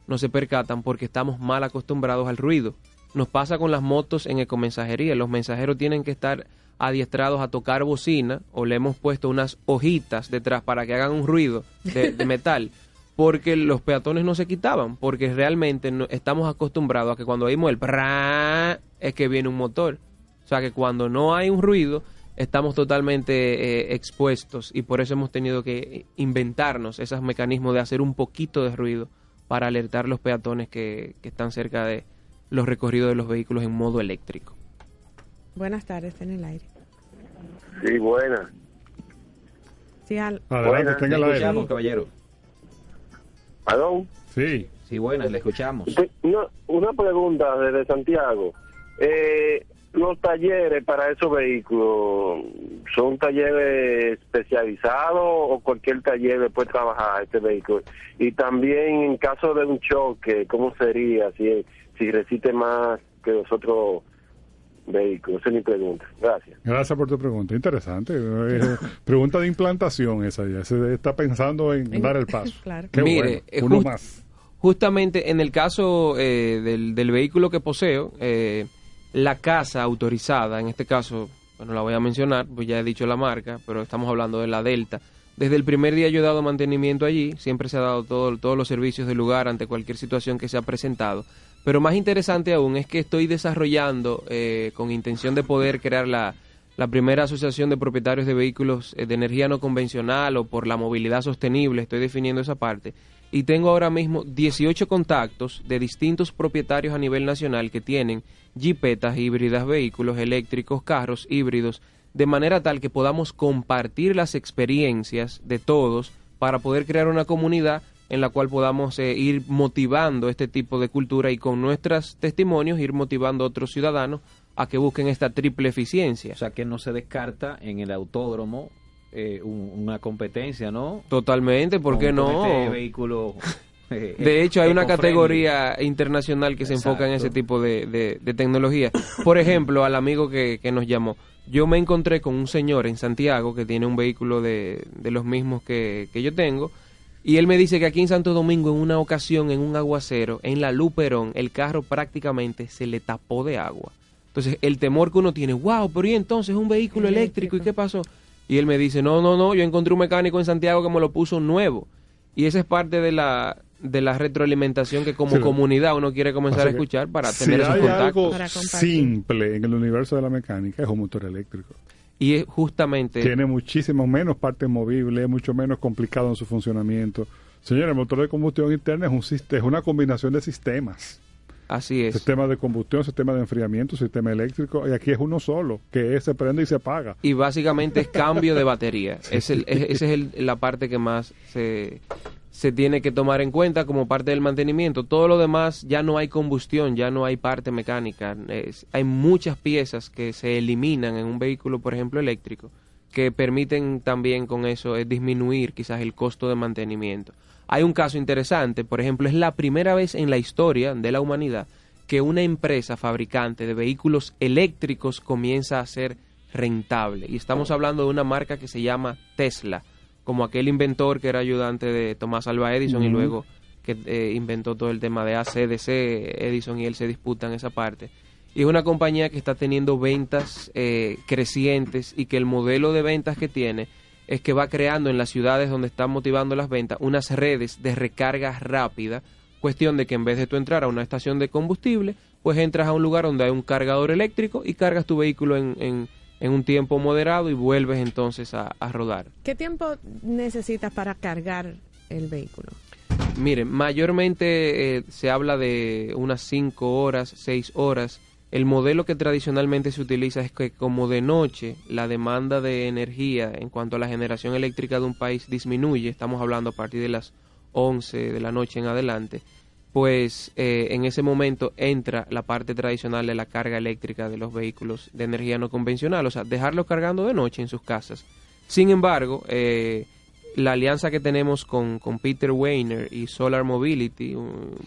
no se percatan porque estamos mal acostumbrados al ruido. Nos pasa con las motos en ecomensajería. Los mensajeros tienen que estar adiestrados a tocar bocina o le hemos puesto unas hojitas detrás para que hagan un ruido de, de metal porque los peatones no se quitaban porque realmente no, estamos acostumbrados a que cuando oímos el prrrá es que viene un motor. O sea que cuando no hay un ruido estamos totalmente eh, expuestos y por eso hemos tenido que inventarnos esos mecanismos de hacer un poquito de ruido para alertar a los peatones que, que están cerca de los recorridos de los vehículos en modo eléctrico. Buenas tardes, en el aire. Sí, buena. Sí, al- Adelante, Buenas, tenga la caballero. ¿Perdón? Sí. Sí, buenas, le escuchamos. Una, una pregunta desde Santiago. Eh, los talleres para esos vehículos, ¿son talleres especializados o cualquier taller le puede trabajar este vehículo? Y también en caso de un choque, ¿cómo sería si, si resiste más que los otros vehículos? Esa es mi pregunta. Gracias. Gracias por tu pregunta. Interesante. Eh, pregunta de implantación esa ya. Se está pensando en dar el paso. Claro. Qué Mire, eh, bueno. Uno just- más. Justamente en el caso eh, del, del vehículo que poseo, eh, la casa autorizada, en este caso, bueno, la voy a mencionar, pues ya he dicho la marca, pero estamos hablando de la Delta. Desde el primer día yo he dado mantenimiento allí, siempre se ha dado todo, todos los servicios del lugar ante cualquier situación que se ha presentado. Pero más interesante aún es que estoy desarrollando eh, con intención de poder crear la, la primera asociación de propietarios de vehículos eh, de energía no convencional o por la movilidad sostenible, estoy definiendo esa parte. Y tengo ahora mismo 18 contactos de distintos propietarios a nivel nacional que tienen jipetas híbridas, vehículos eléctricos, carros híbridos, de manera tal que podamos compartir las experiencias de todos para poder crear una comunidad en la cual podamos eh, ir motivando este tipo de cultura y con nuestros testimonios ir motivando a otros ciudadanos a que busquen esta triple eficiencia. O sea, que no se descarta en el autódromo eh, un- una competencia, ¿no? Totalmente, ¿por qué no? este vehículo. eh, De hecho, hay una categoría internacional que se enfoca en ese tipo de, de- de tecnología. Por ejemplo, al amigo que, que nos llamó, yo me encontré con un señor en Santiago que tiene un vehículo de, de los mismos que, que yo tengo. Y él me dice que aquí en Santo Domingo, en una ocasión, en un aguacero, en la Luperón, el carro prácticamente se le tapó de agua. Entonces, el temor que uno tiene, wow, pero y entonces un vehículo eléctrico, ¿y qué pasó? Y él me dice, no, no, no, yo encontré un mecánico en Santiago que me lo puso nuevo. Y esa es parte de la, de la retroalimentación que como Sí. comunidad uno quiere comenzar a escuchar para si tener esos hay algo contactos. simple en el universo de la mecánica es un motor eléctrico. Y es justamente... Tiene muchísimo menos partes movibles, es mucho menos complicado en su funcionamiento. Señores, el motor de combustión interna es, un, es una combinación de sistemas. Así es. Sistema de combustión, sistema de enfriamiento, sistema eléctrico. Y aquí es uno solo, que se prende y se apaga. Y básicamente es cambio de batería. Es el, es- esa es el- la parte que más se, se tiene que tomar en cuenta como parte del mantenimiento. Todo lo demás ya no hay combustión, ya no hay parte mecánica. Es- hay muchas piezas que se eliminan en un vehículo, por ejemplo, eléctrico, que permiten también con eso eh, disminuir quizás el costo de mantenimiento. Hay un caso interesante, por ejemplo, es la primera vez en la historia de la humanidad que una empresa fabricante de vehículos eléctricos comienza a ser rentable. Y estamos hablando de una marca que se llama Tesla, como aquel inventor que era ayudante de Tomás Alva Edison y luego que eh, inventó todo el tema de ACDC, Edison y él se disputan esa parte. Y es una compañía que está teniendo ventas eh, crecientes y que el modelo de ventas que tiene es que va creando en las ciudades donde están motivando las ventas unas redes de recarga rápida, cuestión de que en vez de tú entrar a una estación de combustible, pues entras a un lugar donde hay un cargador eléctrico y cargas tu vehículo en, en- en un tiempo moderado y vuelves entonces a, a rodar. ¿Qué tiempo necesitas para cargar el vehículo? Miren, mayormente eh, se habla de unas 5 horas, 6 horas. El modelo que tradicionalmente se utiliza es que como de noche la demanda de energía en cuanto a la generación eléctrica de un país disminuye, estamos hablando a partir de las 11 de la noche en adelante, pues eh, en ese momento entra la parte tradicional de la carga eléctrica de los vehículos de energía no convencional, o sea, dejarlos cargando de noche en sus casas. Sin embargo, eh, la alianza que tenemos con, con Peter Weiner y Solar Mobility,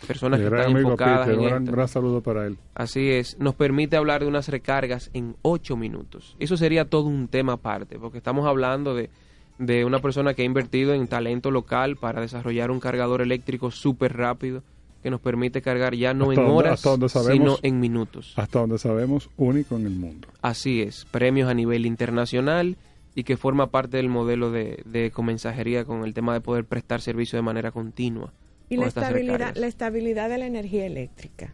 personas que están enfocadas Peter, en gran saludo para él. Así es, nos permite hablar de unas recargas en 8 minutos. Eso sería todo un tema aparte, porque estamos hablando de, de una persona que ha invertido en talento local para desarrollar un cargador eléctrico súper rápido que nos permite cargar ya no Hasta en donde- horas, hasta donde sino en minutos. Hasta donde sabemos, único en el mundo. Así es, premios a nivel internacional y que forma parte del modelo de, de comensajería con el tema de poder prestar servicio de manera continua. Y la estabilidad, la estabilidad de la energía eléctrica.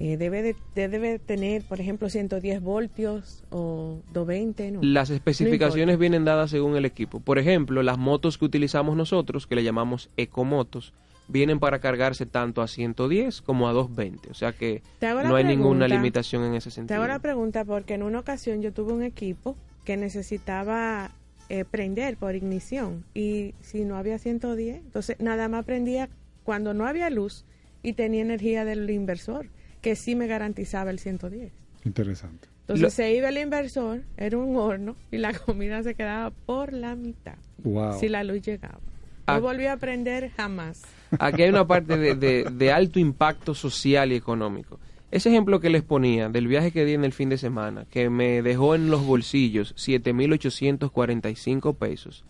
Eh, debe, de, de- debe tener, por ejemplo, 110 voltios o 220, ¿no? Las especificaciones vienen dadas según el equipo. Por ejemplo, las motos que utilizamos nosotros, que le llamamos ecomotos, vienen para cargarse tanto a 110 como a 220. O sea que Te no hay ninguna limitación en ese Te sentido. hago la pregunta porque en una ocasión yo tuve un equipo que necesitaba eh, prender por ignición y si no había 110, entonces nada más prendía cuando no había luz y tenía energía del inversor, que sí me garantizaba el 110. Interesante. Entonces Lo- se iba el inversor, era un horno y la comida se quedaba por la mitad. Wow. Si la luz llegaba. Ah. No volvió a prender jamás. Aquí hay una parte de, de- de alto impacto social y económico. Ese ejemplo que les ponía del viaje que di en el fin de semana, que me dejó en los bolsillos 7.845 pesos.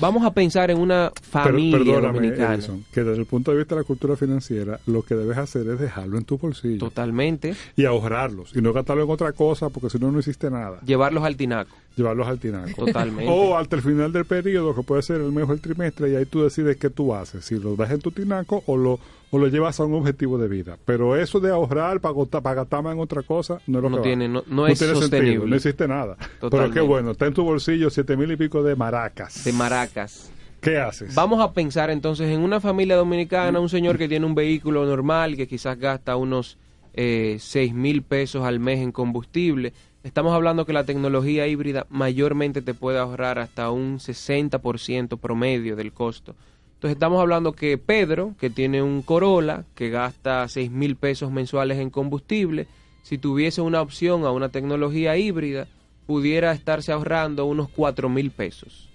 Vamos a pensar en una Pero, familia perdóname, dominicana. Edison, que desde el punto de vista de la cultura financiera, lo que debes hacer es dejarlo en tu bolsillo. Totalmente. Y ahorrarlos. Y no gastarlo en otra cosa, porque si no, no hiciste nada. Llevarlos al tinaco. Llevarlos al tinaco. Totalmente. O hasta el final del periodo, que puede ser el mes o el trimestre, y ahí tú decides qué tú haces, si los das en tu tinaco o lo, o lo llevas a un objetivo de vida. Pero eso de ahorrar para, para gastar en otra cosa, no es lo No que va. tiene- no- no es tiene sentido, sostenible. no existe nada. Pero qué bueno, está en tu bolsillo siete mil y pico de maracas. De maracas. ¿Qué haces? Vamos a pensar entonces en una familia dominicana, un señor que tiene un vehículo normal, que quizás gasta unos eh, seis mil pesos al mes en combustible. Estamos hablando que la tecnología híbrida mayormente te puede ahorrar hasta un 60% promedio del costo. Entonces estamos hablando que Pedro, que tiene un Corolla, que gasta seis mil pesos mensuales en combustible, si tuviese una opción a una tecnología híbrida, pudiera estarse ahorrando unos cuatro mil pesos.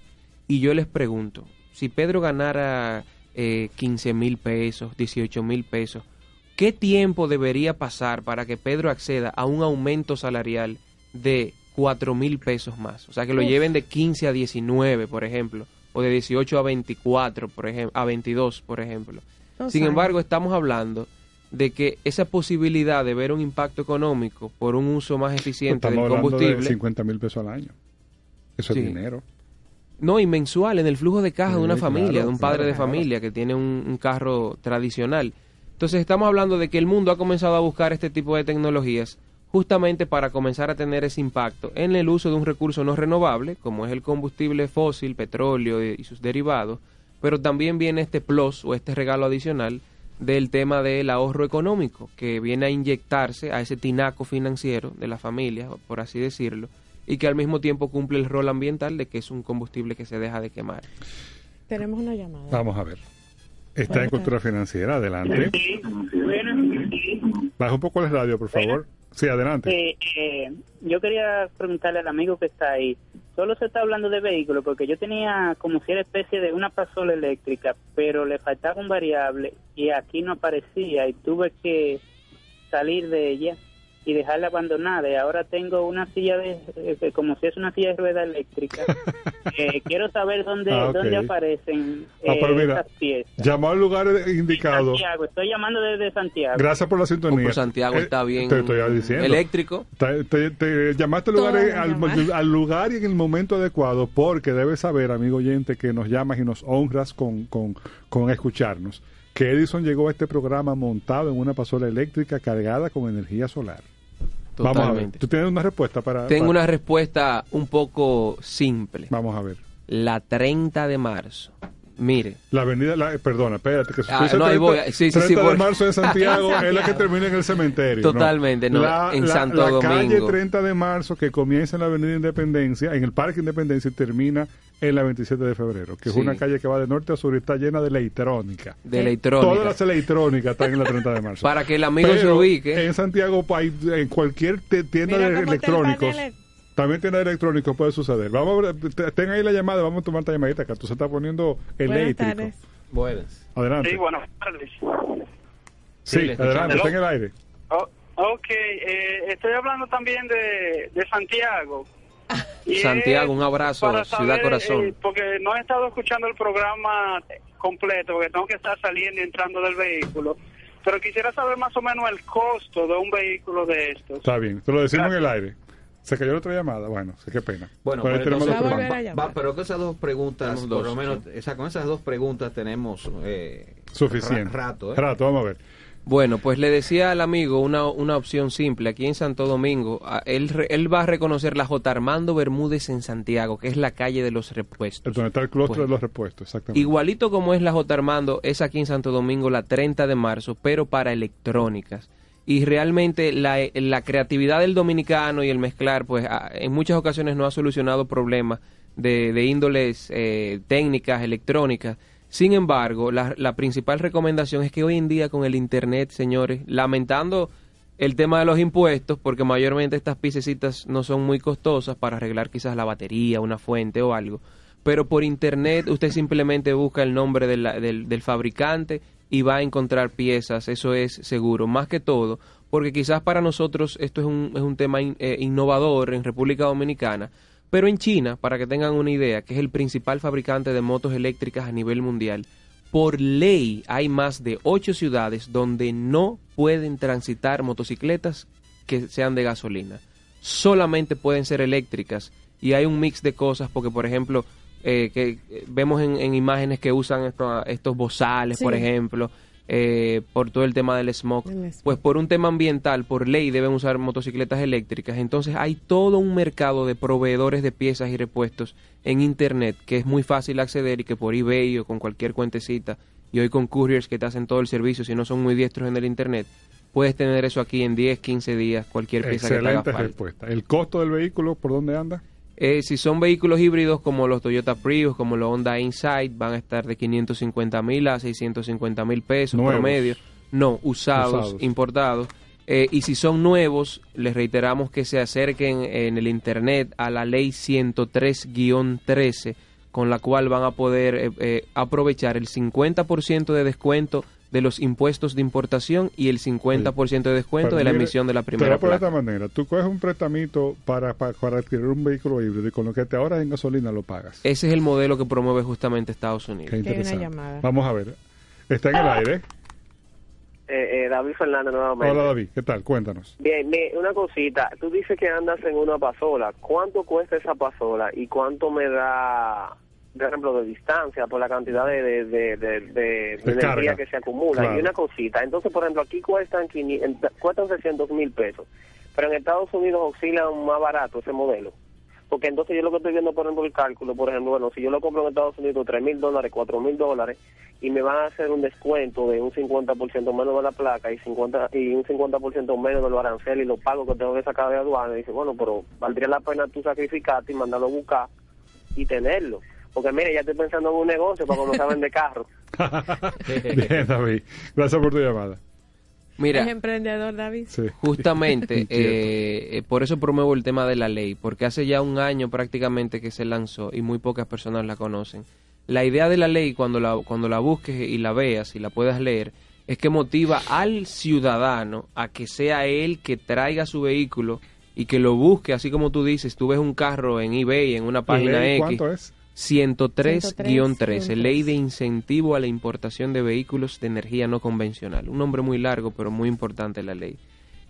Y yo les pregunto, si Pedro ganara eh, 15 mil pesos, 18 mil pesos, ¿qué tiempo debería pasar para que Pedro acceda a un aumento salarial de 4 mil pesos más? O sea, que lo Uf. lleven de 15 a 19, por ejemplo, o de 18 a 24, por ejemplo, a 22, por ejemplo. Sin embargo, estamos hablando de que esa posibilidad de ver un impacto económico por un uso más eficiente del hablando de combustible 50 mil pesos al año. Eso Sí. es dinero. No, y mensual, en el flujo de caja de una familia, claro, de un padre claro, de familia que tiene un, un carro tradicional. Entonces estamos hablando de que el mundo ha comenzado a buscar este tipo de tecnologías justamente para comenzar a tener ese impacto en el uso de un recurso no renovable, como es el combustible fósil, petróleo y sus derivados, pero también viene este plus o este regalo adicional del tema del ahorro económico, que viene a inyectarse a ese tinaco financiero de la familia, por así decirlo, y que al mismo tiempo cumple el rol ambiental de que es un combustible que se deja de quemar. Tenemos una llamada. Vamos a ver. Está en Cultura Financiera, adelante. Baja un poco el radio, por favor. Sí, adelante. Eh, eh, yo quería preguntarle al amigo que está ahí. Solo se está hablando de vehículos porque yo tenía como si era especie de una pasola eléctrica, pero le faltaba un variable y aquí no aparecía y tuve que salir de ella y dejarla abandonada. Y ahora tengo una silla de, eh, como si es una silla de rueda eléctrica. Eh, quiero saber dónde, Ah, dónde aparecen Ah, eh, pero mira, esas piezas. llamó al lugar indicado. Santiago, estoy llamando desde Santiago. Gracias por la sintonía. Pues Santiago Eh, está bien Te estoy diciendo. eléctrico. Te, te- te llamaste al lugar, eh, al, al lugar y en el momento adecuado, porque debes saber, amigo oyente, que nos llamas y nos honras con, con, con escucharnos, que Edison llegó a este programa montado en una pasola eléctrica cargada con energía solar. Vamos a ver. ¿Tú tienes una respuesta para...? Tengo para- una respuesta un poco simple. Vamos a ver. La 30 de marzo. Mire. La avenida, la, perdona, espérate, que Ah, no, ahí 30, voy. Sí, sí, 30 sí, de voy. marzo en Santiago es la que termina en el cementerio. Totalmente, no, La, en la- Santo la calle Domingo. 30 de marzo que comienza en la avenida Independencia, en el Parque Independencia y termina en la 27 de febrero, que Sí. es una calle que va de norte a sur y está llena de electrónica. De electrónica. Todas las electrónicas están en la 30 de marzo. Para que el amigo se ubique. En Santiago, en cualquier te- tienda Mira de electrónicos. También tienda de electrónicos puede suceder. Vamos a ver, te- ten ahí la llamada, vamos a tomar esta llamadita que tú se está poniendo eléctrico. Buenas. Adelante. Sí, buenas tardes. Sí, adelante, está en el aire. Oh, ok, eh, estoy hablando también de, de Santiago. Y Santiago, un abrazo, para Ciudad saber, Corazón. eh, porque no he estado escuchando el programa completo, porque tengo que estar saliendo y entrando del vehículo. Pero quisiera saber más o menos el costo de un vehículo de estos. Está bien, te lo decimos en el aire. Se cayó la otra llamada, bueno, sé qué pena. Bueno, Pero entonces, va- va- va- pero con esas dos preguntas, por lo menos, esa, con esas dos preguntas tenemos eh, Suficiente. ra- rato. ¿eh? Rato, vamos a ver. Bueno, pues le decía al amigo una, una opción simple. Aquí en Santo Domingo, a- él, re- él va a reconocer la J. Armando Bermúdez en Santiago, que es la calle de los repuestos. Donde está el clúster Pues, de los repuestos, exactamente. Igualito como es la J. Armando, es aquí en Santo Domingo la 30 de marzo, pero para electrónicas. Y realmente la, la creatividad del dominicano y el mezclar, pues en muchas ocasiones no ha solucionado problemas de, índoles eh, técnicas, electrónicas. Sin embargo, la, la principal recomendación es que hoy en día con el Internet, señores, lamentando el tema de los impuestos, porque mayormente estas piececitas no son muy costosas para arreglar quizás la batería, una fuente o algo, pero por internet usted simplemente busca el nombre del, del fabricante y va a encontrar piezas, eso es seguro, más que todo, porque quizás para nosotros esto es un, es un tema eh, innovador en República Dominicana, pero en China, para que tengan una idea, que es el principal fabricante de motos eléctricas a nivel mundial, por ley hay más de ocho ciudades donde no pueden transitar motocicletas que sean de gasolina. Solamente pueden ser eléctricas y hay un mix de cosas porque, por ejemplo, eh, que eh, vemos en, en imágenes que usan esto- estos bozales, Sí. por ejemplo, eh, por todo el tema del smog. El smog. Pues por un tema ambiental, por ley, deben usar motocicletas eléctricas. Entonces hay todo un mercado de proveedores de piezas y repuestos en Internet que es muy fácil acceder y que por eBay o con cualquier cuentecita y hoy con couriers que te hacen todo el servicio, si no son muy diestros en el Internet, puedes tener eso aquí en 10, 15 días, cualquier pieza que te haga Excelente falta. respuesta. ¿El costo del vehículo por dónde anda? Eh, si son vehículos híbridos como los Toyota Prius, como los Honda Insight, van a estar de 550 mil a 650 mil pesos Nuevos. promedio. No, usados, Usados. importados. Eh, y si son nuevos, les reiteramos que se acerquen en el Internet a la ley 103-13, con la cual van a poder eh, eh, aprovechar el 50% de descuento de los impuestos de importación y el 50% de descuento Pero de la mire, emisión de la primera de placa. esta manera. Tú coges un prestamito para, para, para adquirir un vehículo híbrido y con lo que te ahorras en gasolina lo pagas. Ese es el modelo que promueve justamente Estados Unidos. Qué interesante. Vamos a ver. Está en el aire. Eh, eh, David Fernández nuevamente. Hola David, ¿qué tal? Cuéntanos. Bien, me- una cosita. Tú dices que andas en una pasola. ¿Cuánto cuesta esa pasola y cuánto me da, por ejemplo, de distancia por la cantidad de, de, de, de- de- de carga. energía que se acumula? Claro. Y una cosita. Entonces, por ejemplo, aquí cuestan, 500 cuestan 600 mil pesos, pero en Estados Unidos oscilan más barato ese modelo. Porque entonces yo lo que estoy viendo, por ejemplo, el cálculo, por ejemplo, bueno, si yo lo compro en Estados Unidos 3 mil dólares, 4 mil dólares, y me van a hacer un descuento de un 50% menos de la placa y 50 y un 50% menos de los aranceles y los pagos que tengo que sacar de aduana, dice, bueno, pero valdría la pena tú sacrificarte y mandarlo a buscar y tenerlo. Porque mire, ya estoy pensando en un negocio para comenzar a vender carros. Bien, David. Gracias por tu llamada. Mira, ¿Es emprendedor, David? Justamente, Inquieto. eh, eh, por eso promuevo el tema de la ley, porque hace ya un año prácticamente que se lanzó y muy pocas personas la conocen. La idea de la ley, cuando la, cuando la busques y la veas y la puedas leer, es que motiva al ciudadano a que sea él que traiga su vehículo y que lo busque, así como tú dices, tú ves un carro en eBay, en una página X. cuánto es? 103-13, ley de incentivo a la importación de vehículos de energía no convencional. Un nombre muy largo, pero muy importante la ley.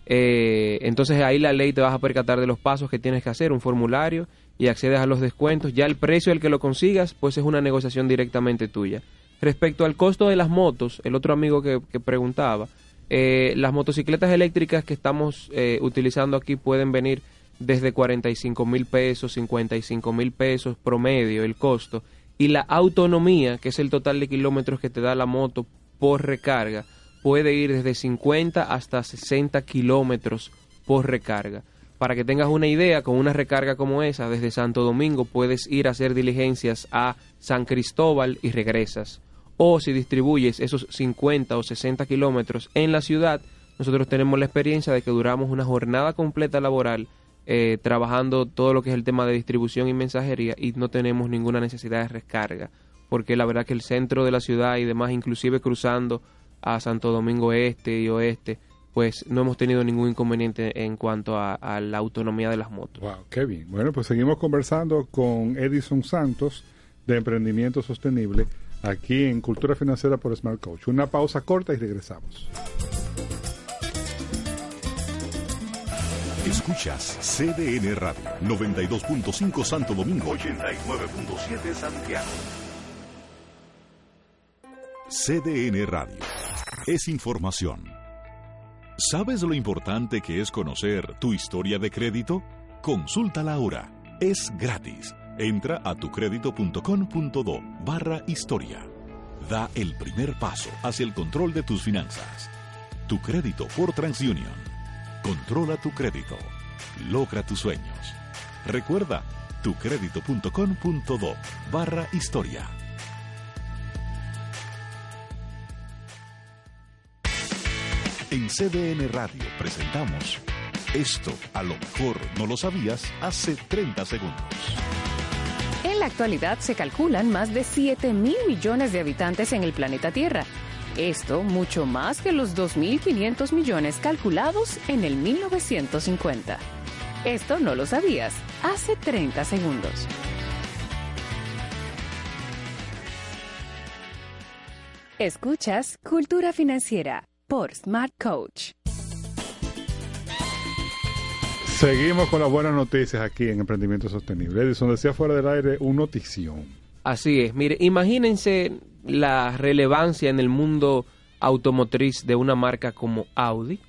Eh, entonces ahí la ley te vas a percatar de los pasos que tienes que hacer, un formulario y accedes a los descuentos. Ya el precio al que lo consigas, pues es una negociación directamente tuya. Respecto al costo de las motos, el otro amigo que, que preguntaba, eh, las motocicletas eléctricas que estamos eh, utilizando aquí pueden venir desde 45 mil pesos, 55 mil pesos promedio el costo. Y la autonomía, que es el total de kilómetros que te da la moto por recarga, puede ir desde 50 hasta 60 kilómetros por recarga. Para que tengas una idea, con una recarga como esa, desde Santo Domingo puedes ir a hacer diligencias a San Cristóbal y regresas. O si distribuyes esos 50 o 60 kilómetros en la ciudad, nosotros tenemos la experiencia de que duramos una jornada completa laboral eh, trabajando todo lo que es el tema de distribución y mensajería y no tenemos ninguna necesidad de recarga, porque la verdad que el centro de la ciudad y demás, inclusive cruzando a Santo Domingo Este y Oeste, pues no hemos tenido ningún inconveniente en cuanto a, a la autonomía de las motos. Wow, qué bien. Bueno, pues seguimos conversando con Edison Santos de Emprendimiento Sostenible aquí en Cultura Financiera por Smart Coach. Una pausa corta y regresamos. Escuchas CDN Radio, 92.5 Santo Domingo, 89.7 Santiago. CDN Radio. Es información. ¿Sabes lo importante que es conocer tu historia de crédito? Consúltala ahora. Es gratis. Entra a tucrédito.com.do barra historia. Da el primer paso hacia el control de tus finanzas. Tu crédito por TransUnion. Controla tu crédito. Logra tus sueños. Recuerda, tucrédito.com.do barra historia. En CDN Radio presentamos Esto a lo mejor no lo sabías hace 30 segundos. En la actualidad se calculan más de 7 mil millones de habitantes en el planeta Tierra. Esto mucho más que los 2.500 millones calculados en el 1950. Esto no lo sabías hace 30 segundos. Escuchas Cultura Financiera por Smart Coach. Seguimos con las buenas noticias aquí en Emprendimiento Sostenible. Edison decía fuera del aire un notición. Así es. Mire, imagínense la relevancia en el mundo automotriz de una marca como Audi,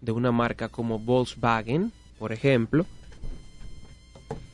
de una marca como Volkswagen, por ejemplo.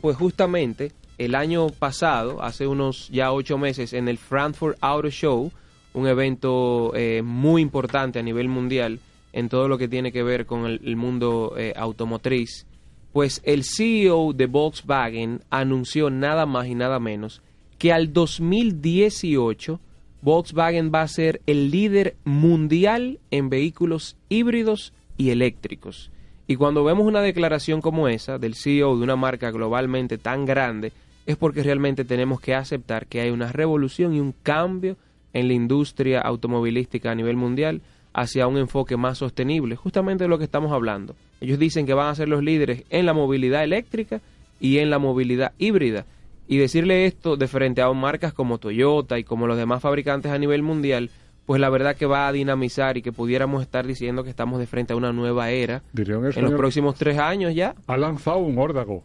Pues justamente el año pasado, hace unos ya ocho meses, en el Frankfurt Auto Show, un evento eh, muy importante a nivel mundial en todo lo que tiene que ver con el, mundo eh, automotriz, pues el CEO de Volkswagen anunció nada más y nada menos que al 2018 Volkswagen va a ser el líder mundial en vehículos híbridos y eléctricos. Y cuando vemos una declaración como esa del CEO de una marca globalmente tan grande, es porque realmente tenemos que aceptar que hay una revolución y un cambio en la industria automovilística a nivel mundial hacia un enfoque más sostenible, justamente de lo que estamos hablando. Ellos dicen que van a ser los líderes en la movilidad eléctrica y en la movilidad híbrida. Y decirle esto de frente a marcas como Toyota y como los demás fabricantes a nivel mundial, pues la verdad que va a dinamizar y que pudiéramos estar diciendo que estamos de frente a una nueva era Diría en en los próximos tres años ya. Ha lanzado un órdago.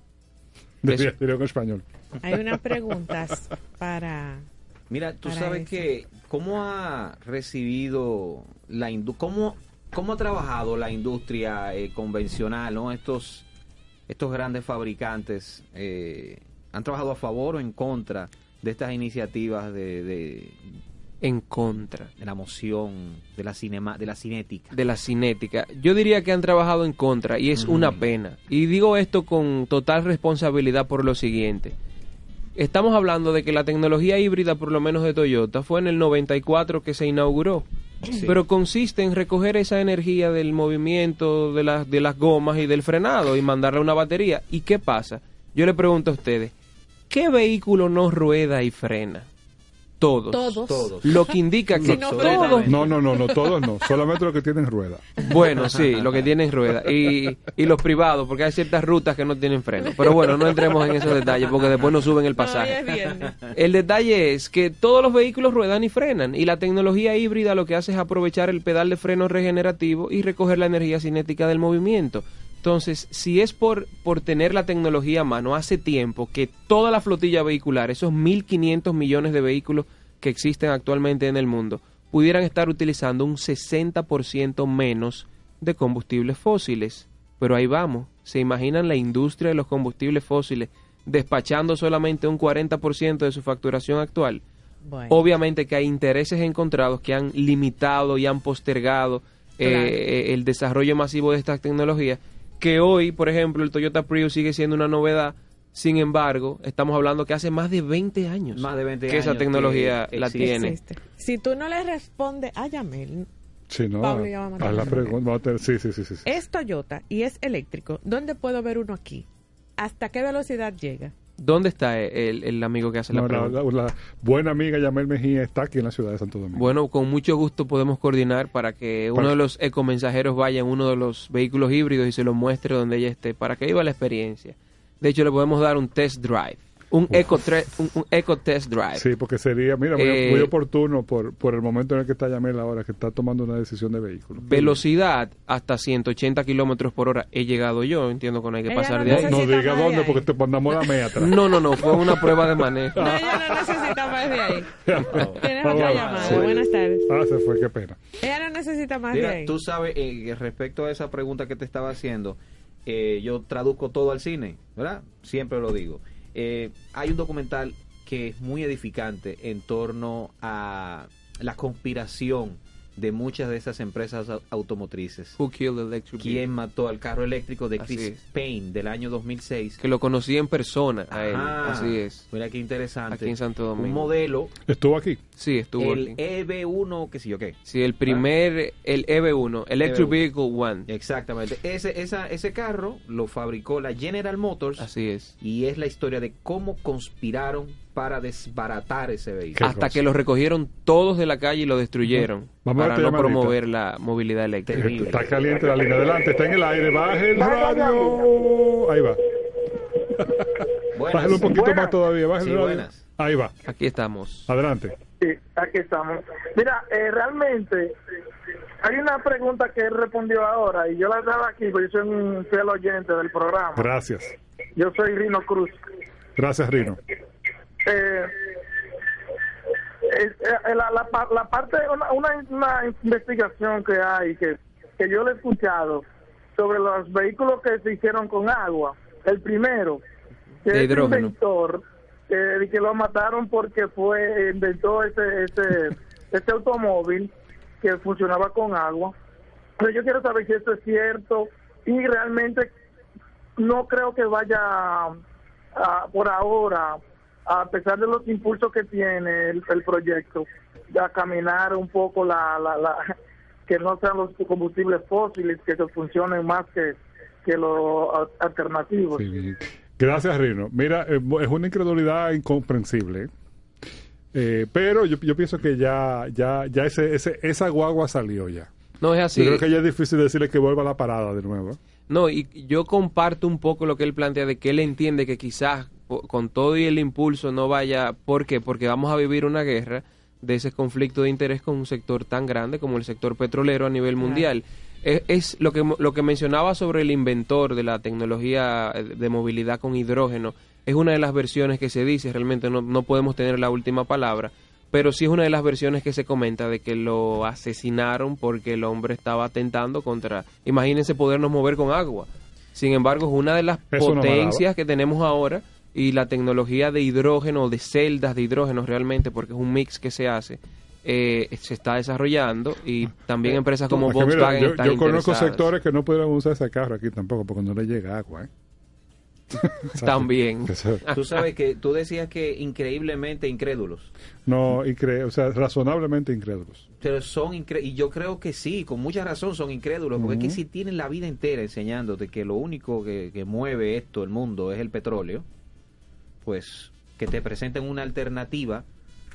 Diría, diría en español. Hay unas preguntas para... Mira, tú para sabes eso. que cómo ha recibido la indu cómo cómo ha trabajado la industria eh, convencional, ¿no? Estos estos grandes fabricantes eh, han trabajado a favor o en contra de estas iniciativas de, de en contra de la moción, de la cinema, de la cinética. de la cinética. Yo diría que han trabajado en contra y es una pena. Y digo esto con total responsabilidad por lo siguiente. Estamos hablando de que la tecnología híbrida, por lo menos de Toyota, fue en el 94 que se inauguró. Sí. Pero consiste en recoger esa energía del movimiento de las, de las gomas y del frenado y mandarla a una batería. ¿Y qué pasa? Yo le pregunto a ustedes, ¿qué vehículo no rueda y frena? Todos. Todos. Todos. Lo que indica que no todos No, no, no, no, todos no. Solamente los que tienen rueda. bueno, sí, lo que tienen ruedas. Y, y los privados, porque hay ciertas rutas que no tienen freno. Pero bueno, no entremos en esos detalles porque después nos suben el pasaje. El detalle es que todos los vehículos ruedan y frenan. Y la tecnología híbrida lo que hace es aprovechar el pedal de freno regenerativo y recoger la energía cinética del movimiento. Entonces, si es por, por tener la tecnología a mano, hace tiempo que toda la flotilla vehicular, esos 1.500 millones de vehículos que existen actualmente en el mundo, pudieran estar utilizando un 60% menos de combustibles fósiles. Pero ahí vamos, ¿se imaginan la industria de los combustibles fósiles despachando solamente un 40% de su facturación actual? Bueno. Obviamente que hay intereses encontrados que han limitado y han postergado eh, Claro. eh, el desarrollo masivo de estas tecnologías, que hoy, por ejemplo, el Toyota Prius sigue siendo una novedad, sin embargo, estamos hablando que hace más de 20 años Más de 20 que esa tecnología que la existe. tiene. Existe. Si tú no le respondes a Yamel, Sí, no. Pablo ya va a la pregunta. Vamos a tener- Sí, sí, sí, sí. sí. es Toyota y es eléctrico, ¿dónde puedo ver uno aquí? ¿Hasta qué velocidad llega? ¿Dónde está el, el amigo que hace la No, la, pregunta? la- la buena amiga Yamel Mejía está aquí en la ciudad de Santo Domingo. Bueno, con mucho gusto podemos coordinar para que uno Para- de los ecomensajeros vaya en uno de los vehículos híbridos y se lo muestre donde ella esté, para que viva la experiencia. De hecho, le podemos dar un test drive, un eco, tre- un, un eco test drive. Sí, porque sería, mira, muy, Eh, muy oportuno por, por el momento en el que está Yamel ahora, que está tomando una decisión de vehículo. Velocidad hasta 180 kilómetros por hora he llegado yo, entiendo que no hay que Ella pasar no de ahí. No diga dónde, porque te mandamos la media atrás. No, no, no, fue una prueba de manejo. No, ella no necesita más de ahí. Tienes otra llamada. Sí. Buenas tardes. Ah, se fue, qué pena. Ella no necesita más de ahí. tú sabes, eh, respecto a esa pregunta que te estaba haciendo, eh, yo traduzco todo al cine, ¿verdad? Siempre lo digo. Eh, hay un documental que es muy edificante en torno a la conspiración de muchas de esas empresas au- automotrices. Who killed the electric ¿Quién vehicle? mató al carro eléctrico de Así Chris es. Payne del año 2006? Que lo conocí en persona a él, Ajá. así es. Mira qué interesante. Aquí en Santo Domingo. Un modelo, ¿Estuvo aquí? Sí, estuvo el aquí. EV1, qué sé yo qué. Sí, el primer, el EV1, Electric EV1. Vehicle One. Exactamente. Ese, esa, ese carro lo fabricó la General Motors. Así es. Y es la historia de cómo conspiraron para desbaratar ese vehículo. Hasta que lo recogieron todos de la calle y lo destruyeron Vamos a para no promover la movilidad eléctrica. Está caliente la línea. Adelante, está en el aire. Baje el radio. Ahí va. Buenas. Bájelo un poquito Buenas. más todavía. Baje Sí, el radio. buenas. Ahí va. Aquí estamos. Adelante. Sí, aquí estamos. Mira, eh, realmente hay una pregunta que él respondió ahora y yo la daba aquí porque yo soy un fiel oyente del programa. Gracias. Yo soy Rino Cruz. Gracias, Rino. Eh, eh, eh, la, la, la parte, una, una, una investigación que hay que, que yo le he escuchado sobre los vehículos que se hicieron con agua. El primero, que De es hidrógeno. inventor, eh, que lo mataron porque fue inventó ese, ese, ese automóvil que funcionaba con agua. Pero yo quiero saber si esto es cierto y realmente no creo que vaya a- por ahora, a pesar de los impulsos que tiene el, el proyecto, a caminar un poco la, la, la- que no sean los combustibles fósiles, que se funcionen más que, que los alternativos. Gracias, Rino. Mira, eh, es una incredulidad incomprensible. Eh, pero yo, yo pienso que ya, ya, ya ese, ese, esa guagua salió ya. No es así. Yo creo que ya es difícil decirle que vuelva a la parada de nuevo. No, y yo comparto un poco lo que él plantea de que él entiende que quizás con todo y el impulso no vaya. ¿Por qué? Porque vamos a vivir una guerra de ese conflicto de interés con un sector tan grande como el sector petrolero a nivel mundial. Es, es lo que lo que mencionaba sobre el inventor de la tecnología de movilidad con hidrógeno. Es una de las versiones que se dice, realmente no, no podemos tener la última palabra, pero sí es una de las versiones que se comenta de que lo asesinaron porque el hombre estaba atentando contra, imagínense podernos mover con agua. Sin embargo, es una de las Eso no me potencias que tenemos ahora y la tecnología de hidrógeno, de celdas de hidrógeno realmente, porque es un mix que se hace, eh, se está desarrollando y también empresas como Es que mira, Volkswagen yo, están yo conozco sectores que no pudieran usar ese carro aquí tampoco porque no le llega agua. ¿eh? También. Tú sabes que tú decías que increíblemente incrédulos. No, incre- o sea, razonablemente incrédulos. Pero son incre- y yo creo que sí, con mucha razón son incrédulos, porque es que si tienen la vida entera enseñándote que lo único que, que mueve esto, el mundo, es el petróleo, pues que te presenten una alternativa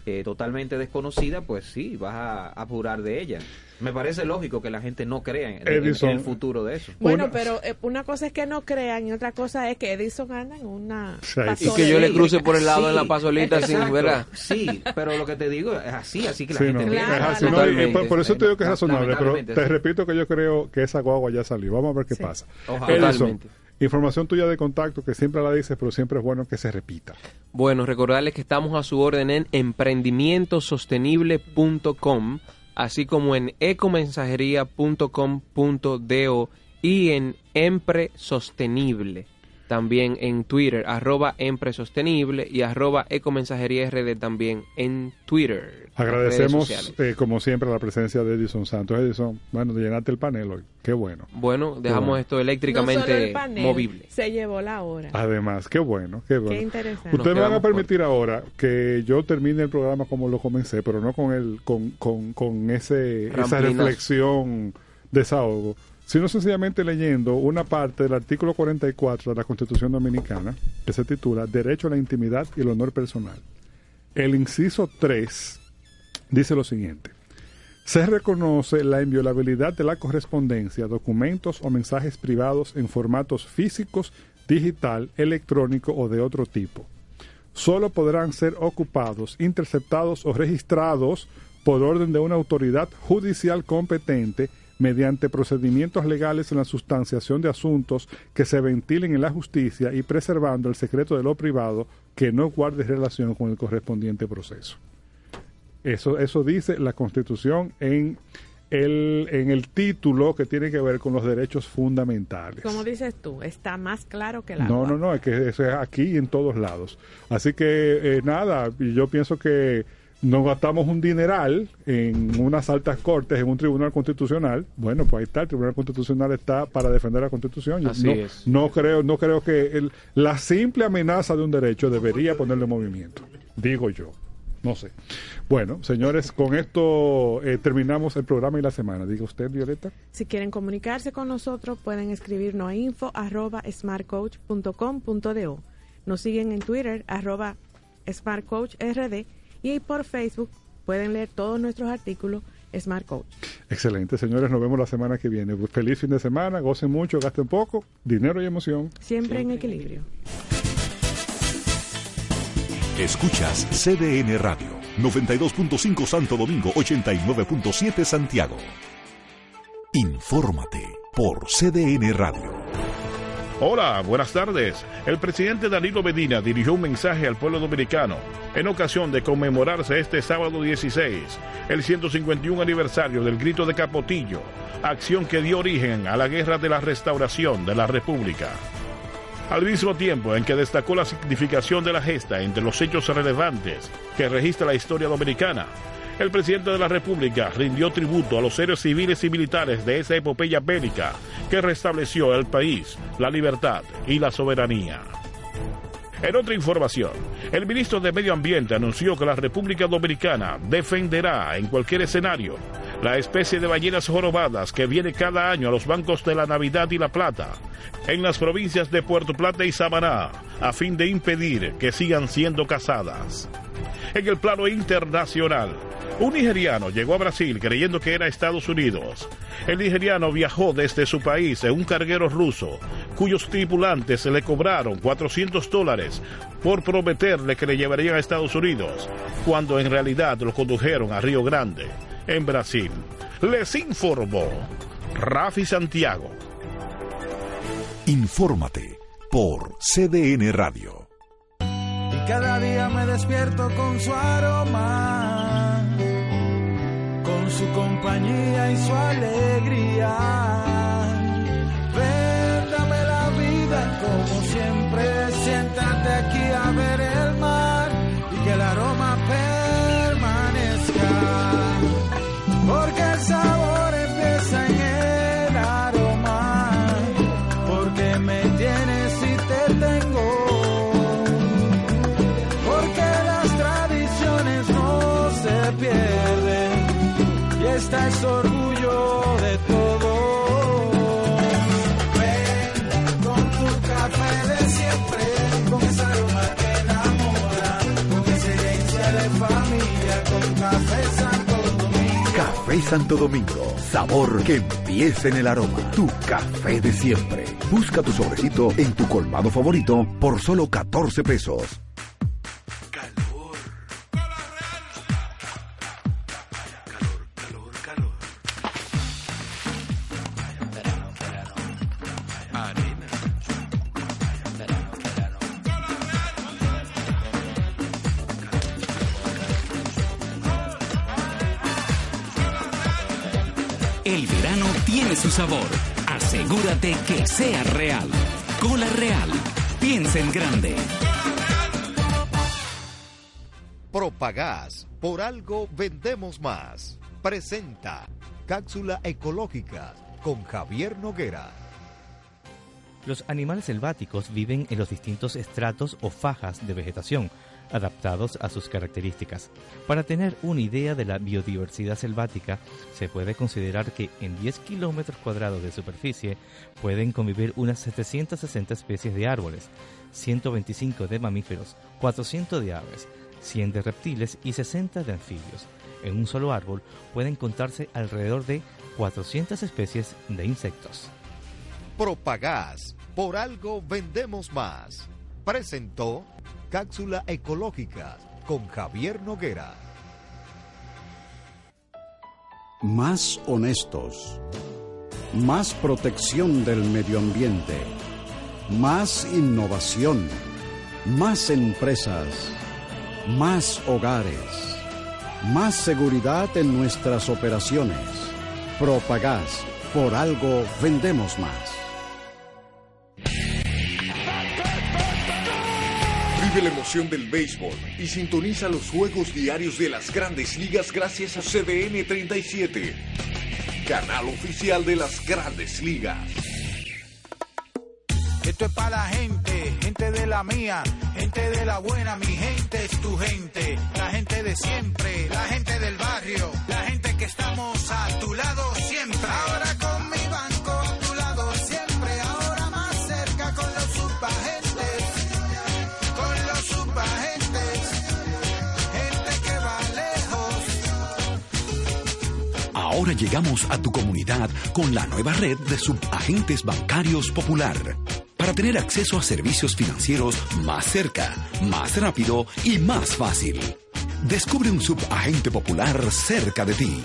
eh, totalmente desconocida, pues sí, vas a apurar de ella. Me parece lógico que la gente no crea en, en- el futuro de eso. Bueno, pero eh, una cosa es que no crean y otra cosa es que Edison anda en una Y que yo le cruce por el lado Sí, en la pasolita sin. ¿verdad? Sí, pero lo que te digo es así, así que la Sí, gente no, piensa. es así, no, y Totalmente. por, por eso te digo que es razonable, pero te sí. repito que yo creo que esa guagua ya salió. Vamos a ver qué pasa. Ojalá. Edison, Totalmente. Información tuya de contacto que siempre la dices, pero siempre es bueno que se repita. Bueno, recordarles que estamos a su orden en emprendimientosostenible.com, así como en ecomensajería.com.do y en Empre Sostenible. También en Twitter, arroba Empre Sostenible y arroba Ecomensajería RD también en Twitter. Agradecemos, eh, como siempre, la presencia de Edison Santos. Edison, bueno, llenaste el panel hoy. Qué bueno. Bueno, dejamos bueno. esto No solo eléctricamente el panel, movible. Se llevó la hora. Además, qué bueno, qué bueno. interesante. Ustedes me van a permitir ahora que yo termine el programa como lo comencé, pero no con el, con, con, con ese, esa reflexión, desahogo, sino sencillamente leyendo una parte del artículo 44 de la Constitución Dominicana, que se titula Derecho a la intimidad y el honor personal. El inciso 3 dice lo siguiente. Se reconoce la inviolabilidad de la correspondencia, documentos o mensajes privados en formatos físicos, digital, electrónico o de otro tipo. Solo podrán ser ocupados, interceptados o registrados por orden de una autoridad judicial competente mediante procedimientos legales en la sustanciación de asuntos que se ventilen en la justicia y preservando el secreto de lo privado que no guarde relación con el correspondiente proceso. Eso, eso dice la Constitución en el, en el título que tiene que ver con los derechos fundamentales. Como dices tú, está más claro que la No, agua. no, no, es que eso es aquí y en todos lados. Así que eh, nada, yo pienso que nos gastamos un dineral en unas altas cortes, en un tribunal constitucional. Bueno, pues ahí está, el tribunal constitucional está para defender la constitución. Yo Así no, es. no creo, no creo que el- la simple amenaza de un derecho debería ponerle en movimiento. Digo yo. No sé. Bueno, señores, con esto eh, terminamos el programa y la semana. Diga usted, Violeta. Si quieren comunicarse con nosotros, pueden escribirnos a info arroba smartcoach.com.do. Nos siguen en Twitter, arroba smartcoachrd, y por Facebook pueden leer todos nuestros artículos Smart Coach. Excelente, señores. Nos vemos la semana que viene. Feliz fin de semana. Gocen mucho, gasten poco. Dinero y emoción. Siempre en equilibrio. Escuchas CDN Radio, 92.5 Santo Domingo, 89.7 Santiago. Infórmate por CDN Radio. Hola, buenas tardes. El presidente Danilo Medina dirigió un mensaje al pueblo dominicano en ocasión de conmemorarse este sábado 16 el 151 aniversario del Grito de Capotillo, acción que dio origen a la Guerra de la Restauración de la República. Al mismo tiempo en que destacó la significación de la gesta entre los hechos relevantes que registra la historia dominicana, el presidente de la República rindió tributo a los héroes civiles y militares de esa epopeya bélica que restableció el país, la libertad y la soberanía. En otra información, el ministro de Medio Ambiente anunció que la República Dominicana defenderá en cualquier escenario la especie de ballenas jorobadas que viene cada año a los bancos de la Navidad y la Plata, en las provincias de Puerto Plata y Samaná, a fin de impedir que sigan siendo cazadas. En el plano internacional, un nigeriano llegó a Brasil creyendo que era Estados Unidos. El nigeriano viajó desde su país en un carguero ruso, cuyos tripulantes le cobraron 400 dólares por prometerle que le llevarían a Estados Unidos, cuando en realidad lo condujeron a Río Grande, en Brasil. Les informó Rafi Santiago. Infórmate por CDN Radio. Y cada día me despierto con su aroma, con su compañía y su alegría. Café Santo Domingo, sabor que empieza en el aroma. Tu café de siempre. Busca tu sobrecito en tu colmado favorito por solo 14 pesos. Sabor. Asegúrate que sea real. Cola Real. Piensa en grande. Propagás, por algo vendemos más. Presenta Cápsula Ecológica con Javier Noguera. Los animales selváticos viven en los distintos estratos o fajas de vegetación, adaptados a sus características. Para tener una idea de la biodiversidad selvática, se puede considerar que en 10 kilómetros cuadrados de superficie pueden convivir unas 760 especies de árboles, 125 de mamíferos, 400 de aves, 100 de reptiles y 60 de anfibios. En un solo árbol pueden contarse alrededor de 400 especies de insectos. Propagás, por algo vendemos más. Presentó Cápsula Ecológica con Javier Noguera. Más honestos. Más protección del medio ambiente. Más innovación. Más empresas. Más hogares. Más seguridad en nuestras operaciones. Propagás. Por algo vendemos más. La emoción del béisbol y sintoniza los juegos diarios de las grandes ligas gracias a CDN 37, canal oficial de las grandes ligas. Esto es para la gente, gente de la mía, gente de la buena, mi gente es tu gente, la gente de siempre, la gente del barrio, la gente que estamos a tu lado siempre. Ahora Ahora llegamos a tu comunidad con la nueva red de subagentes bancarios popular. para tener acceso a servicios financieros más cerca, más rápido y más fácil. Descubre un subagente popular cerca de ti.